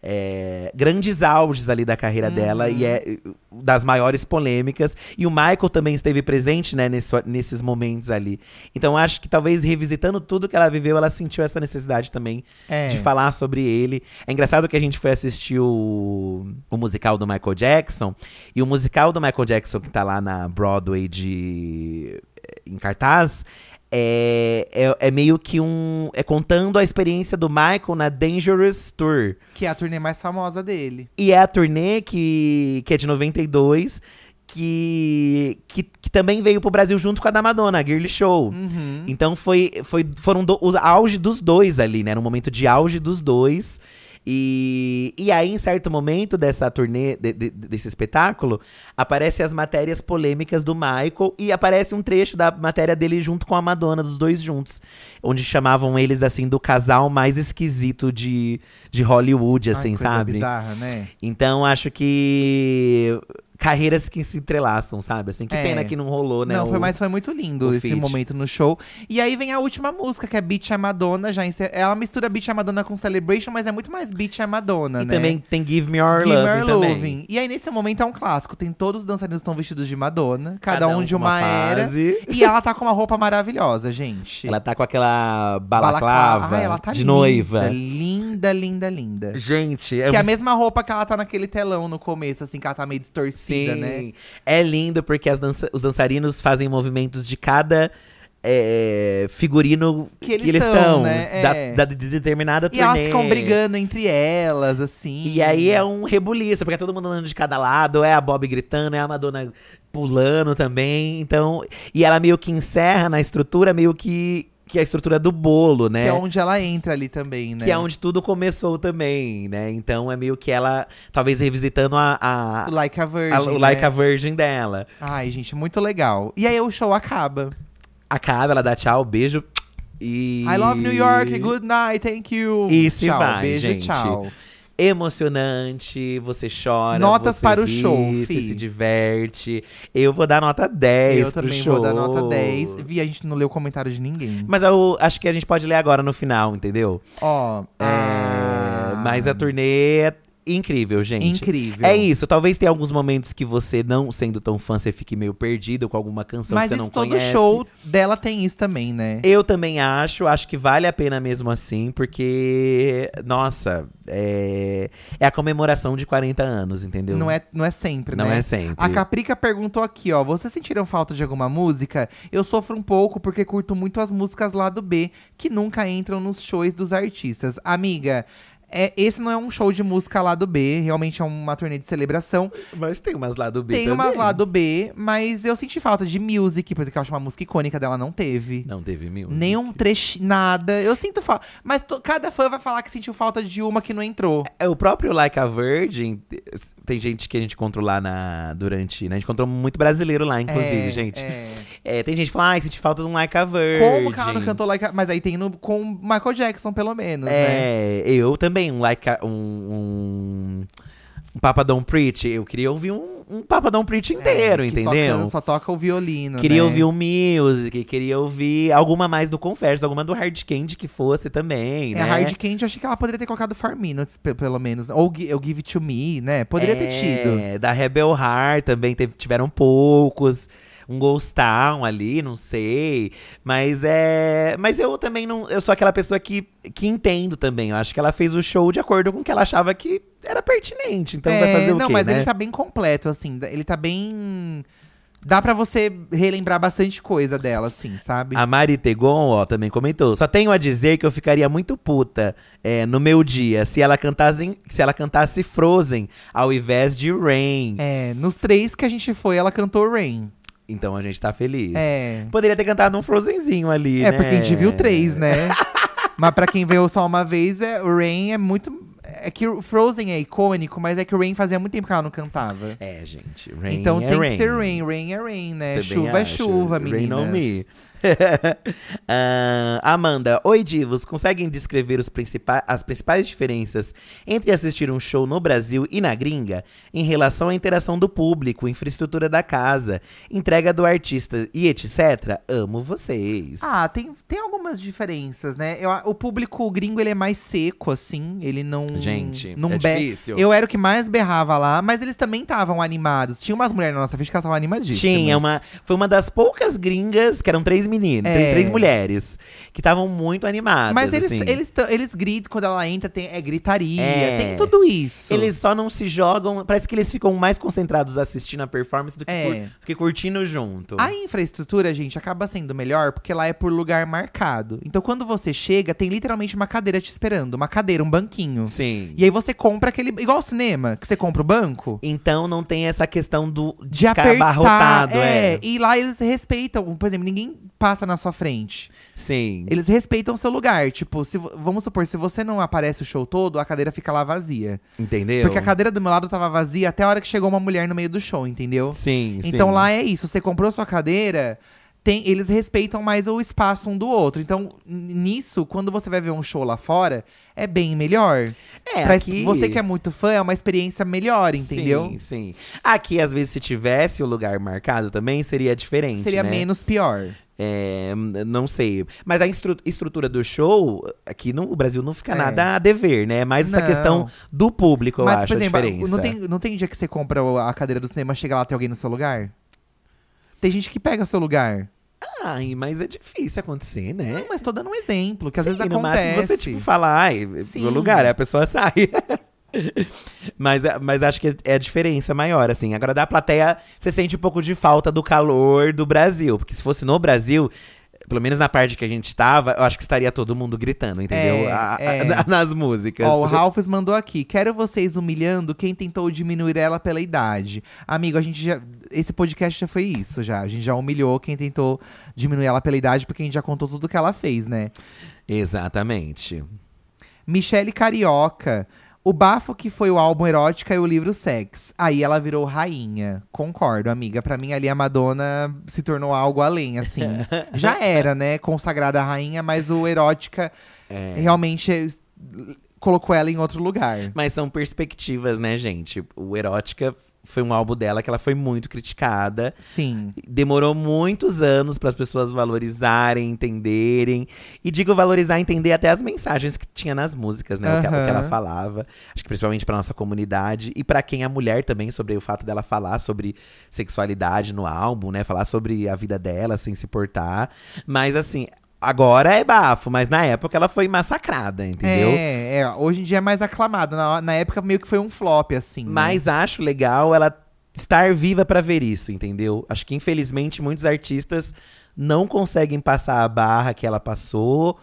é, grandes auges ali da carreira uhum. dela e é das maiores polêmicas. E o Michael também esteve presente, né, nesse, nesses momentos ali. Então acho que talvez revisitando tudo que ela viveu, ela sentiu essa necessidade também é. de falar sobre ele. É engraçado que a gente foi assistir o, o musical do Michael Jackson. E o musical do Michael Jackson, que tá lá na Broadway de em cartaz, é, é, é, meio que um. É contando a experiência do Michael na Dangerous Tour. Que é a turnê mais famosa dele. E é a turnê que, que é de 92. Que, que, que também veio pro Brasil junto com a da Madonna, a Girly Show. Uhum. Então foi, foi, foram do, o auge dos dois ali, né? Era um momento de auge dos dois. E, e aí, em certo momento dessa turnê, de, de, desse espetáculo, aparecem as matérias polêmicas do Michael e aparece um trecho da matéria dele junto com a Madonna, dos dois juntos. Onde chamavam eles, assim, do casal mais esquisito de, de Hollywood, assim, Ai, sabe? Bizarra, né? Então, acho que carreiras que se entrelaçam, sabe? Assim, que é. pena que não rolou, né? Não, foi, mas foi muito lindo esse feed. momento no show. E aí vem a última música, que é Beach é Madonna. Já. Ela mistura Beach é Madonna com Celebration, mas é muito mais Beach é Madonna, e né? E também tem Give Me Your Give Loving, Your Loving. E aí nesse momento é um clássico. Tem todos os dançarinos que estão vestidos de Madonna, cada, cada um de uma, uma era. E ela tá com uma roupa maravilhosa, gente. Ela tá com aquela balaclava, ah, ela tá de linda, noiva. Linda, linda, linda. Gente, é que é a mesma roupa que ela tá naquele telão no começo, assim, que ela tá meio distorcida, Sim. né? É lindo porque dança os dançarinos fazem movimentos de cada é, figurino que eles, que eles estão, né? da, é. da, de determinada turnê. E elas ficam brigando entre elas, assim. E aí é um rebuliço, porque é todo mundo andando de cada lado, é a Bob gritando, é a Madonna pulando também. Então, e ela meio que encerra na estrutura, meio que que é a estrutura do bolo, né? Que é onde ela entra ali também, né? Que é onde tudo começou também, né? Então é meio que ela, talvez revisitando a. a o Like a Virgin. A, o Like né? a Virgin dela. Ai, gente, muito legal. E aí o show acaba. Acaba, ela dá tchau, beijo. E. I love New York, good night, thank you. E se tchau, vai, beijo, gente. tchau emocionante, você chora. Notas você para ri, o show, Você se diverte. Eu vou dar nota 10 Eu também show. vou dar nota 10. Vi, a gente não leu o comentário de ninguém. Mas eu acho que a gente pode ler agora no final, entendeu? Ó. Oh, é, ah... Mas a turnê é Incrível, gente. Incrível. É isso. Talvez tenha alguns momentos que você, não sendo tão fã, você fique meio perdido com alguma canção Mas que você não todo conhece. Mas todo show dela tem isso também, né? Eu também acho. Acho que vale a pena mesmo assim, porque, nossa, é, é a comemoração de 40 anos, entendeu? Não é, não é sempre, não né? Não é sempre. A Caprica perguntou aqui, ó. Vocês sentiram falta de alguma música? Eu sofro um pouco porque curto muito as músicas lá do B, que nunca entram nos shows dos artistas. Amiga, é, esse não é um show de música lá do B, realmente é uma turnê de celebração. Mas tem umas lá do B Tem também. umas lá do B, mas eu senti falta de music, por exemplo, que eu acho uma música icônica dela, não teve. Não teve music. Nenhum trecho, nada. Eu sinto falta. Mas cada fã vai falar que sentiu falta de uma que não entrou. É, o próprio Like a Virgin, tem gente que a gente encontrou lá na, durante. Né? A gente encontrou muito brasileiro lá, inclusive, é, gente. É. É, tem gente que fala, ah, senti falta de um Like a Virgin. Como que ela não cantou Like a... Mas aí tem no, com Michael Jackson, pelo menos, é, né? eu também, um Like a, um, um, um Papa Don't Preach. Eu queria ouvir um, um Papa Don't Preach é, inteiro, é, entendeu? Só, só, toca o violino, Queria né? ouvir um music, queria ouvir alguma mais do Confesso, alguma do Hard Candy que fosse também, é, né? Hard Candy, eu achei que ela poderia ter colocado Four Minutes, pelo menos. Ou o Give It To Me, né? Poderia é, ter tido. É, da Rebel Heart também teve, tiveram poucos um Ghost Town ali, não sei. Mas é. Mas eu também não. Eu sou aquela pessoa que, que entendo também. Eu acho que ela fez o show de acordo com o que ela achava que era pertinente. Então é, vai fazer o não, quê? Não, mas né? ele tá bem completo, assim. Ele tá bem. Dá pra você relembrar bastante coisa dela, assim, sabe? A Mari Tegon, ó, também comentou. Só tenho a dizer que eu ficaria muito puta é, no meu dia se ela cantasse, se ela cantasse Frozen ao invés de Rain. É, nos três que a gente foi, ela cantou Rain. Então a gente tá feliz. É. Poderia ter cantado um Frozenzinho ali, é, né? porque a gente viu três, né? Mas pra quem veio só uma vez, é, o Rain é muito. É que o Frozen é icônico, mas é que o Rain fazia muito tempo que ela não cantava. É, gente. Rain então é tem rain. que ser Rain. Rain é Rain, né? Também chuva é acho. chuva, Rain meninas. on me. Ah, Amanda, oi divos, conseguem descrever principais, as principais diferenças entre assistir um show no Brasil e na gringa em relação à interação do público, infraestrutura da casa, entrega do artista e etc? Amo vocês. Ah, tem, tem algumas diferenças, né? Eu, o público gringo, ele é mais seco, assim. Ele não… Gente, não é difícil. Eu era o que mais berrava lá, mas eles também estavam animados. Tinha umas mulheres na nossa frente que estavam animadíssimas. Tinha uma. Foi uma das poucas gringas, que eram três meninas, É. três mulheres, que estavam muito animadas. Mas eles, assim. eles, tão- eles gritam quando ela entra, tem, é gritaria, É. tem tudo isso. Eles só não se jogam. Parece que eles ficam mais concentrados assistindo a performance do que, É. cur- do que curtindo junto. A infraestrutura, gente, acaba sendo melhor porque lá é por lugar marcado. Então, quando você chega, tem literalmente uma cadeira te esperando. Uma cadeira, um banquinho. Sim. E aí você compra aquele. Igual ao cinema, que você compra o banco. Então não tem essa questão do de, De apertar. abarrotado, é. E lá eles respeitam. Por exemplo, ninguém passa na sua frente. Sim. Eles respeitam o seu lugar. Tipo, se, vamos supor, se você não aparece o show todo, a cadeira fica lá vazia. Entendeu? Porque a cadeira do meu lado tava vazia até a hora que chegou uma mulher no meio do show, entendeu? Sim, Então sim. lá é isso, você comprou sua cadeira, tem, eles respeitam mais o espaço um do outro. Então, nisso, quando você vai ver um show lá fora, é bem melhor. É, Pra aqui- Você que é muito fã, é uma experiência melhor, entendeu? Sim, sim. Aqui, às vezes, se tivesse o lugar marcado também, seria diferente. Seria né? menos pior. É, não sei. Mas a instru- estrutura do show, aqui no o Brasil não fica É. nada a dever, né? Mas essa Não. questão do público, eu Mas, acho por exemplo, a diferença. não tem, não tem dia que você compra a cadeira do cinema, chega lá, tem alguém no seu lugar? Tem gente que pega seu lugar. Ai, mas é difícil acontecer, né? Não, mas tô dando um exemplo, que às Sim, vezes no acontece. máximo você, tipo, fala, ai, Sim. no lugar, aí a pessoa sai. mas, mas acho que é a diferença maior, assim. Agora, da plateia, você sente um pouco de falta do calor do Brasil. Porque se fosse no Brasil, pelo menos na parte que a gente tava, eu acho que estaria todo mundo gritando, entendeu? É, A- a- é. nas músicas. Ó, o Ralphs mandou aqui. Quero vocês humilhando quem tentou diminuir ela pela idade. Amigo, a gente já. Esse podcast já foi isso, já. A gente já humilhou quem tentou diminuir ela pela idade, porque a gente já contou tudo que ela fez, né? Exatamente. Michele Carioca. O bafo que foi o álbum Erótica e o livro Sex. Aí ela virou rainha. Concordo, amiga. Pra mim, ali a Madonna se tornou algo além, assim. Já era, né? Consagrada rainha, mas o Erótica É. realmente é- colocou ela em outro lugar. Mas são perspectivas, né, gente? O Erótica foi um álbum dela que ela foi muito criticada. Sim. Demorou muitos anos para as pessoas valorizarem, entenderem. E digo valorizar, entender até as mensagens que tinha nas músicas, né? O, que, o que ela falava. Acho que principalmente para nossa comunidade e para quem é mulher também, sobre o fato dela falar sobre sexualidade no álbum, né? Falar sobre a vida dela sem se portar. Mas assim, agora é bafo, mas na época ela foi massacrada, entendeu? É, é, hoje em dia é mais aclamado. Na, na época meio que foi um flop, assim. né? Mas acho legal ela estar viva pra ver isso, entendeu? Acho que infelizmente muitos artistas não conseguem passar a barra que ela passou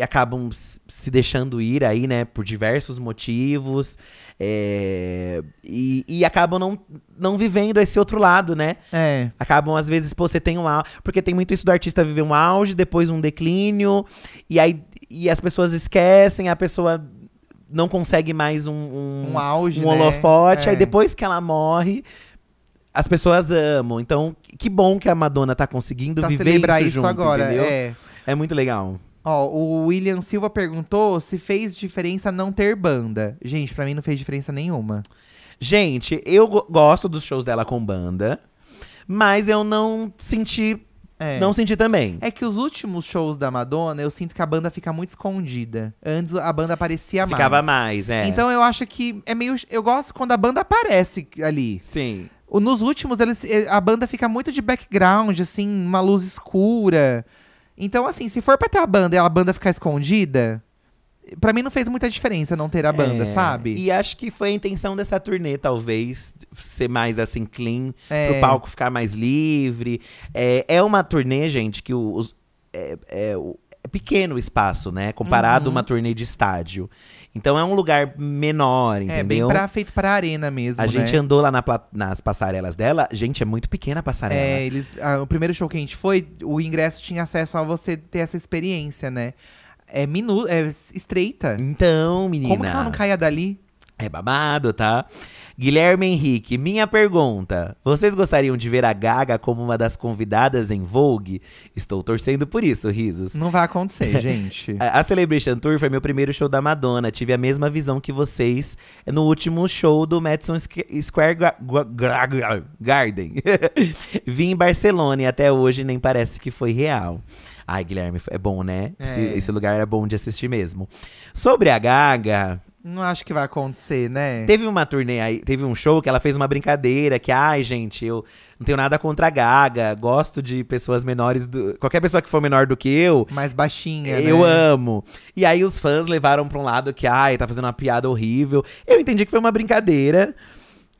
acabam s- se deixando ir aí, né, por diversos motivos é, e, e acabam não, não vivendo esse outro lado, né? É. Acabam, às vezes, pô, você tem um auge. Porque tem muito isso do artista viver um auge, depois um declínio, e aí e as pessoas esquecem, a pessoa não consegue mais um, um, Um auge, um né? holofote. Aí É. depois que ela morre, as pessoas amam. Então, que bom que a Madonna tá conseguindo Tá viver isso, isso, junto, agora. entendeu? É. É muito legal. Ó, o William Silva perguntou se fez diferença não ter banda. Gente, pra mim não fez diferença nenhuma. Gente, eu go- gosto dos shows dela com banda, mas eu não senti. É. Não senti também. É que os últimos shows da Madonna, eu sinto que a banda fica muito escondida. Antes a banda aparecia mais. Ficava mais, é. Então eu acho que é meio. Eu gosto quando a banda aparece ali. Sim. Nos últimos, eles, eh, a banda fica muito de background, assim, uma luz escura. Então, assim, se for pra ter a banda e a banda ficar escondida, pra mim não fez muita diferença não ter a banda, É, sabe? E acho que foi a intenção dessa turnê, talvez, ser mais assim, clean, É. pro palco ficar mais livre. É, é uma turnê, gente, que os, é, é é pequeno o espaço, né? Comparado a Uhum. uma turnê de estádio. Então é um lugar menor, É, bem entendeu? pra, feito pra arena mesmo, a né? gente andou lá na nas passarelas dela. Gente, é muito pequena a passarela. É, eles, ah, o primeiro show que a gente foi, o ingresso tinha acesso a você ter essa experiência, né? é, minu é estreita. Então, menina. Como que ela não caia dali? É babado, tá? Guilherme Henrique, minha pergunta. Vocês gostariam de ver a Gaga como uma das convidadas em Vogue? Estou torcendo por isso, risos. Não vai acontecer, gente. A Celebration Tour foi meu primeiro show da Madonna. Tive a mesma visão que vocês no último show do Madison Squ- Square Gra- Gra- Garden. Vim em Barcelona e até hoje nem parece que foi real. Ai, Guilherme, é bom, né? Esse, É. esse lugar é bom de assistir mesmo. Sobre a Gaga, Não acho que vai acontecer, né? Teve uma turnê aí, teve um show que ela fez uma brincadeira que, ai, gente, eu não tenho nada contra a Gaga, gosto de pessoas menores do. Qualquer pessoa que for menor do que eu. Mais baixinha, Eu né? amo. E aí os fãs levaram pra um lado que, ai, tá fazendo uma piada horrível. Eu entendi que foi uma brincadeira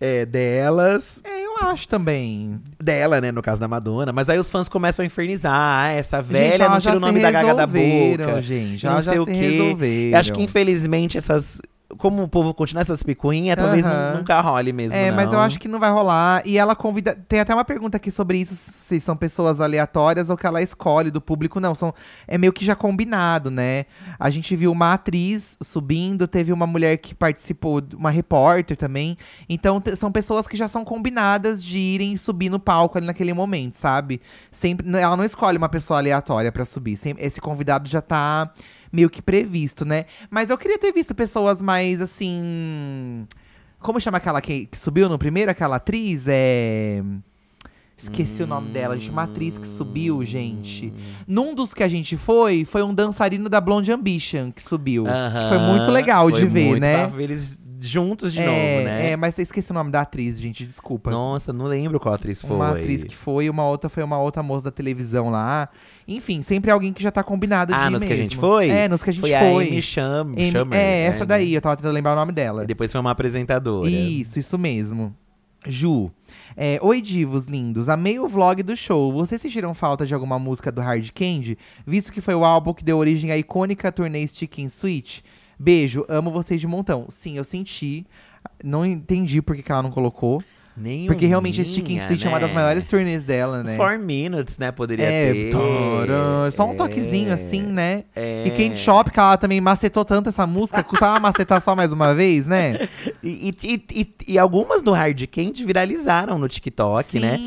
é, delas. É, eu acho também. Dela, né, no caso da Madonna. Mas aí os fãs começam a infernizar. Ah, essa Gente, velha não elas tira já o nome da Gaga da boca. gente. não Elas sei já o se quê. resolveram. Acho que infelizmente essas. Como o povo continua essas picuinhas, talvez Aham. nunca role mesmo. É, mas eu não. acho que não vai rolar. E ela convida. Tem até uma pergunta aqui sobre isso: se são pessoas aleatórias ou que ela escolhe do público. Não, são, é meio que já combinado, né? A gente viu uma atriz subindo, teve uma mulher que participou, uma repórter também. Então te- são pessoas que já são combinadas de irem subir no palco ali naquele momento, sabe? Sempre, ela não escolhe uma pessoa aleatória pra subir. Sempre, esse convidado já tá meio que previsto, né? Mas eu queria ter visto pessoas mais assim. Como chama aquela que, que subiu no primeiro? Aquela atriz? É. Esqueci o nome dela, gente. Uma atriz que subiu, gente. Num dos que a gente foi, foi um dançarino da Blonde Ambition que subiu. que foi muito legal foi de ver, muito né? pra ver eles juntos de é, novo, né? É, mas eu esqueci o nome da atriz, gente. Desculpa. Nossa, não lembro qual atriz foi. Uma atriz que foi, uma outra foi uma outra moça da televisão lá. Enfim, sempre alguém que já tá combinado de Ah, nos que a gente mesmo. foi? É, nos que a gente foi. foi. a Amy Cham Amy- é, essa né? daí, eu tava tentando lembrar o nome dela. E depois foi uma apresentadora. Isso, isso mesmo. Ju. É, Oi, divos lindos. Amei o vlog do show. Vocês sentiram falta de alguma música do Hard Candy? Visto que foi o álbum que deu origem à icônica turnê Chicken Sweet? Beijo, amo vocês de montão. Sim, eu senti. Não entendi por que que ela não colocou. Nem Porque realmente esse Minha, Chicken Sweet é uma né? das maiores turnês dela, né? Four Minutes, né? Poderia É, ter. taran, só um É, toquezinho assim, né? é. E Candy Shop, que ela também macetou tanto essa música, custava macetar só mais uma vez, né? E, e, e, e- algumas do Hard Candy viralizaram no TikTok, né?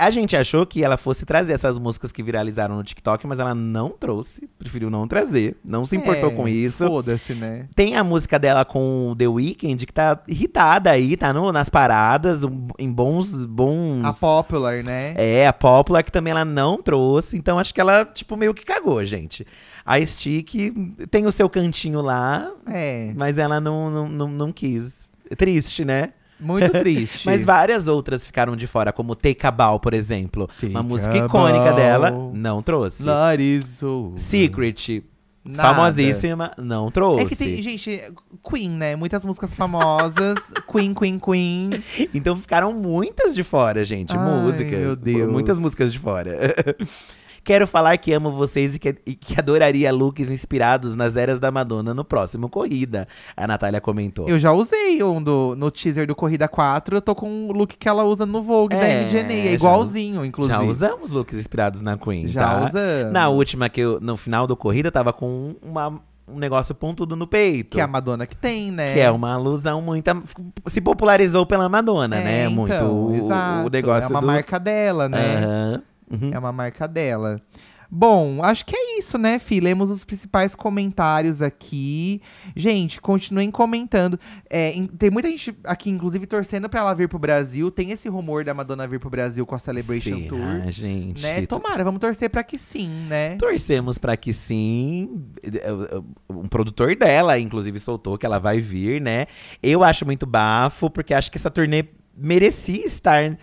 A gente achou que ela fosse trazer essas músicas que viralizaram no TikTok, mas ela não trouxe. Preferiu não trazer. Não se importou É, com isso. Foda-se, né? Tem a música dela com o The Weeknd, que tá irritada aí, tá no, nas paradas, um- em bons. bons A Popular, né? É, a Popular, que também ela não trouxe. Então acho que ela, tipo, meio que cagou, gente. A Stick tem o seu cantinho lá, É. mas ela não, não, não, não quis. É Triste, né? Muito triste. Mas várias outras ficaram de fora, como Take a Bow, por exemplo. Take uma música icônica dela, não trouxe. Over. Secret, Nada. famosíssima, não trouxe. É que tem, gente, Queen, né? Muitas músicas famosas. Queen, Queen, Queen. Então ficaram muitas de fora, gente. Ai, músicas. meu Deus. Muitas músicas de fora. Quero falar que amo vocês e que, e que adoraria looks inspirados nas eras da Madonna no próximo Corrida. A Natália comentou. Eu já usei um do, no teaser do Corrida 4. Eu tô com o look que ela usa no Vogue da É, MDNA. É já- igualzinho, inclusive. Já usamos looks inspirados na Queen, Já tá? usamos. Na última, que eu, no final do Corrida, eu tava com uma, um negócio pontudo no peito. Que é a Madonna que tem, né? Que é uma alusão muito. Se popularizou pela Madonna, É, né? Muito então, o, exato. o negócio É uma do. marca dela, né? Aham. Uhum. É uma marca dela. Bom, acho que é isso, né, Fih? Lemos os principais comentários aqui. Gente, continuem comentando. É, em- tem muita gente aqui, inclusive, torcendo pra ela vir pro Brasil. Tem esse rumor da Madonna vir pro Brasil com a Celebration Será, Tour. gente. Né? Tomara, vamos torcer pra que sim, né? Torcemos pra que sim. Um produtor dela, inclusive, soltou que ela vai vir, né? Eu acho muito bafo, porque acho que essa turnê merecia estar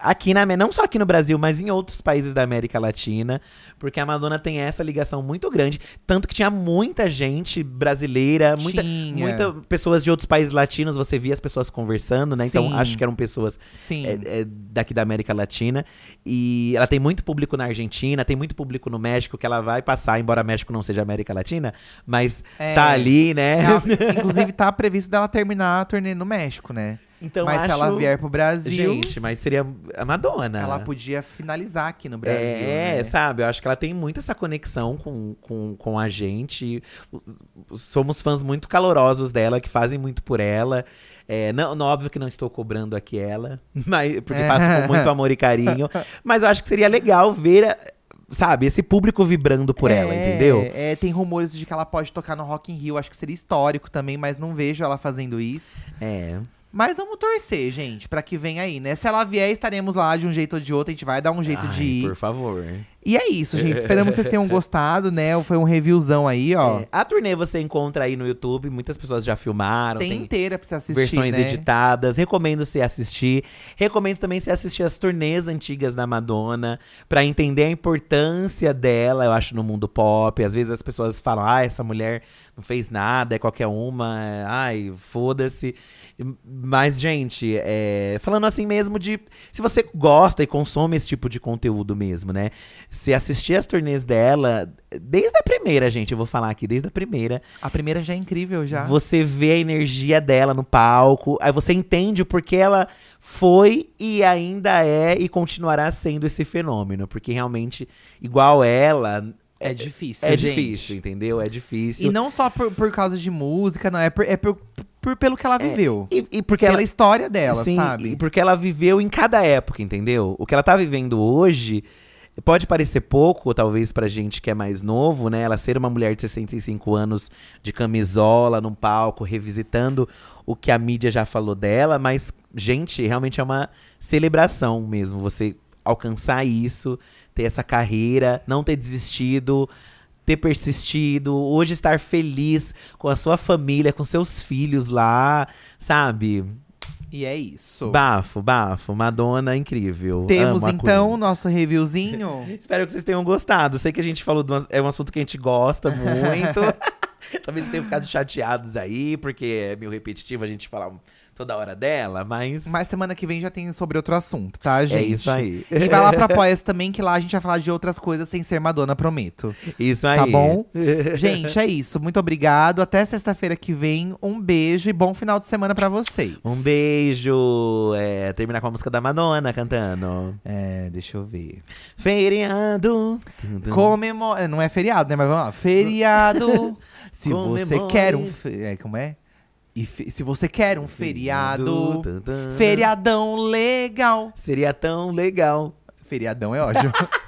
aqui na não só aqui no Brasil, mas em outros países da América Latina, porque a Madonna tem essa ligação muito grande, tanto que tinha muita gente brasileira, muita, muita pessoas de outros países latinos, você via as pessoas conversando, né? Sim. Então acho que eram pessoas Sim. é, é, daqui da América Latina. E ela tem muito público na Argentina, tem muito público no México, que ela vai passar, embora México não seja América Latina, mas É. tá ali, né? Ela- inclusive, tá previsto dela terminar a turnê no México, né? Então mas acho... se ela vier pro Brasil, Gente, mas seria a Madonna. ela podia finalizar aqui no Brasil. É, né? sabe? Eu acho que ela tem muito essa conexão com, com, com a gente. Somos fãs muito calorosos dela, que fazem muito por ela. É, não, não, óbvio que não estou cobrando aqui ela, mas, porque É. faço com muito amor e carinho. Mas eu acho que seria legal ver, a- sabe, esse público vibrando por ela, É, entendeu? É, tem rumores de que ela pode tocar no Rock in Rio. Acho que seria histórico também, mas não vejo ela fazendo isso. É. Mas vamos torcer, gente, pra que venha aí, né? Se ela vier, estaremos lá de um jeito ou de outro. A gente vai dar um jeito Ai, de ir. Por favor. E é isso, gente. Esperamos que vocês tenham gostado, né? Foi um reviewzão aí, ó. É, a turnê você encontra aí no YouTube, muitas pessoas já filmaram. tem, tem inteira pra você assistir, versões né? editadas. Recomendo você assistir. Recomendo também você assistir as turnês antigas da Madonna pra entender a importância dela, eu acho, no mundo pop. Às vezes as pessoas falam: "Ah, essa mulher não fez nada, é qualquer uma, é- ai, foda-se". Mas, gente, é, falando assim mesmo de. Se você gosta e consome esse tipo de conteúdo mesmo, né? Se assistir as turnês dela, desde a primeira, gente, eu vou falar aqui, desde a primeira, A primeira já é incrível, já. você vê a energia dela no palco, aí você entende o porquê ela foi e ainda é e continuará sendo esse fenômeno. Porque realmente, igual ela. É difícil, É gente. difícil, entendeu? É difícil. E não só por, por causa de música, não. É, por, é por, por- pelo que ela viveu. E, e porque Pela ela. história dela, Sim, sabe? e porque ela viveu em cada época, entendeu? O que ela tá vivendo hoje pode parecer pouco, talvez, pra gente que é mais novo, né? Ela ser uma mulher de 65 anos de camisola num palco, revisitando o que a mídia já falou dela, mas, gente, realmente é uma celebração mesmo. Você alcançar isso, ter essa carreira, não ter desistido. Ter persistido, hoje estar feliz com a sua família, com seus filhos lá, sabe? E é isso. Bafo, bafo. Madonna, incrível. Temos então o nosso reviewzinho. Espero que vocês tenham gostado. Sei que a gente falou de um, é um assunto que a gente gosta muito. Talvez tenham ficado chateados aí, porque é meio repetitivo a gente falar toda hora dela, mas. Mas semana que vem já tem sobre outro assunto, tá, gente? é isso aí. E vai lá pra Apoia também, que lá a gente vai falar de outras coisas sem ser Madonna, prometo. Isso aí. Tá bom? gente, é isso. Muito obrigado. Até sexta-feira que vem. Um beijo e bom final de semana pra vocês. Um beijo. É, terminar com a música da Madonna cantando. É, deixa eu ver. Feriado. Comemora. Não é feriado, né? Mas vamos lá. Feriado. Se você quer um. fe- É, como é? E Se você quer um feriado. Feriadão legal. Seria tão legal. Feriadão é ótimo.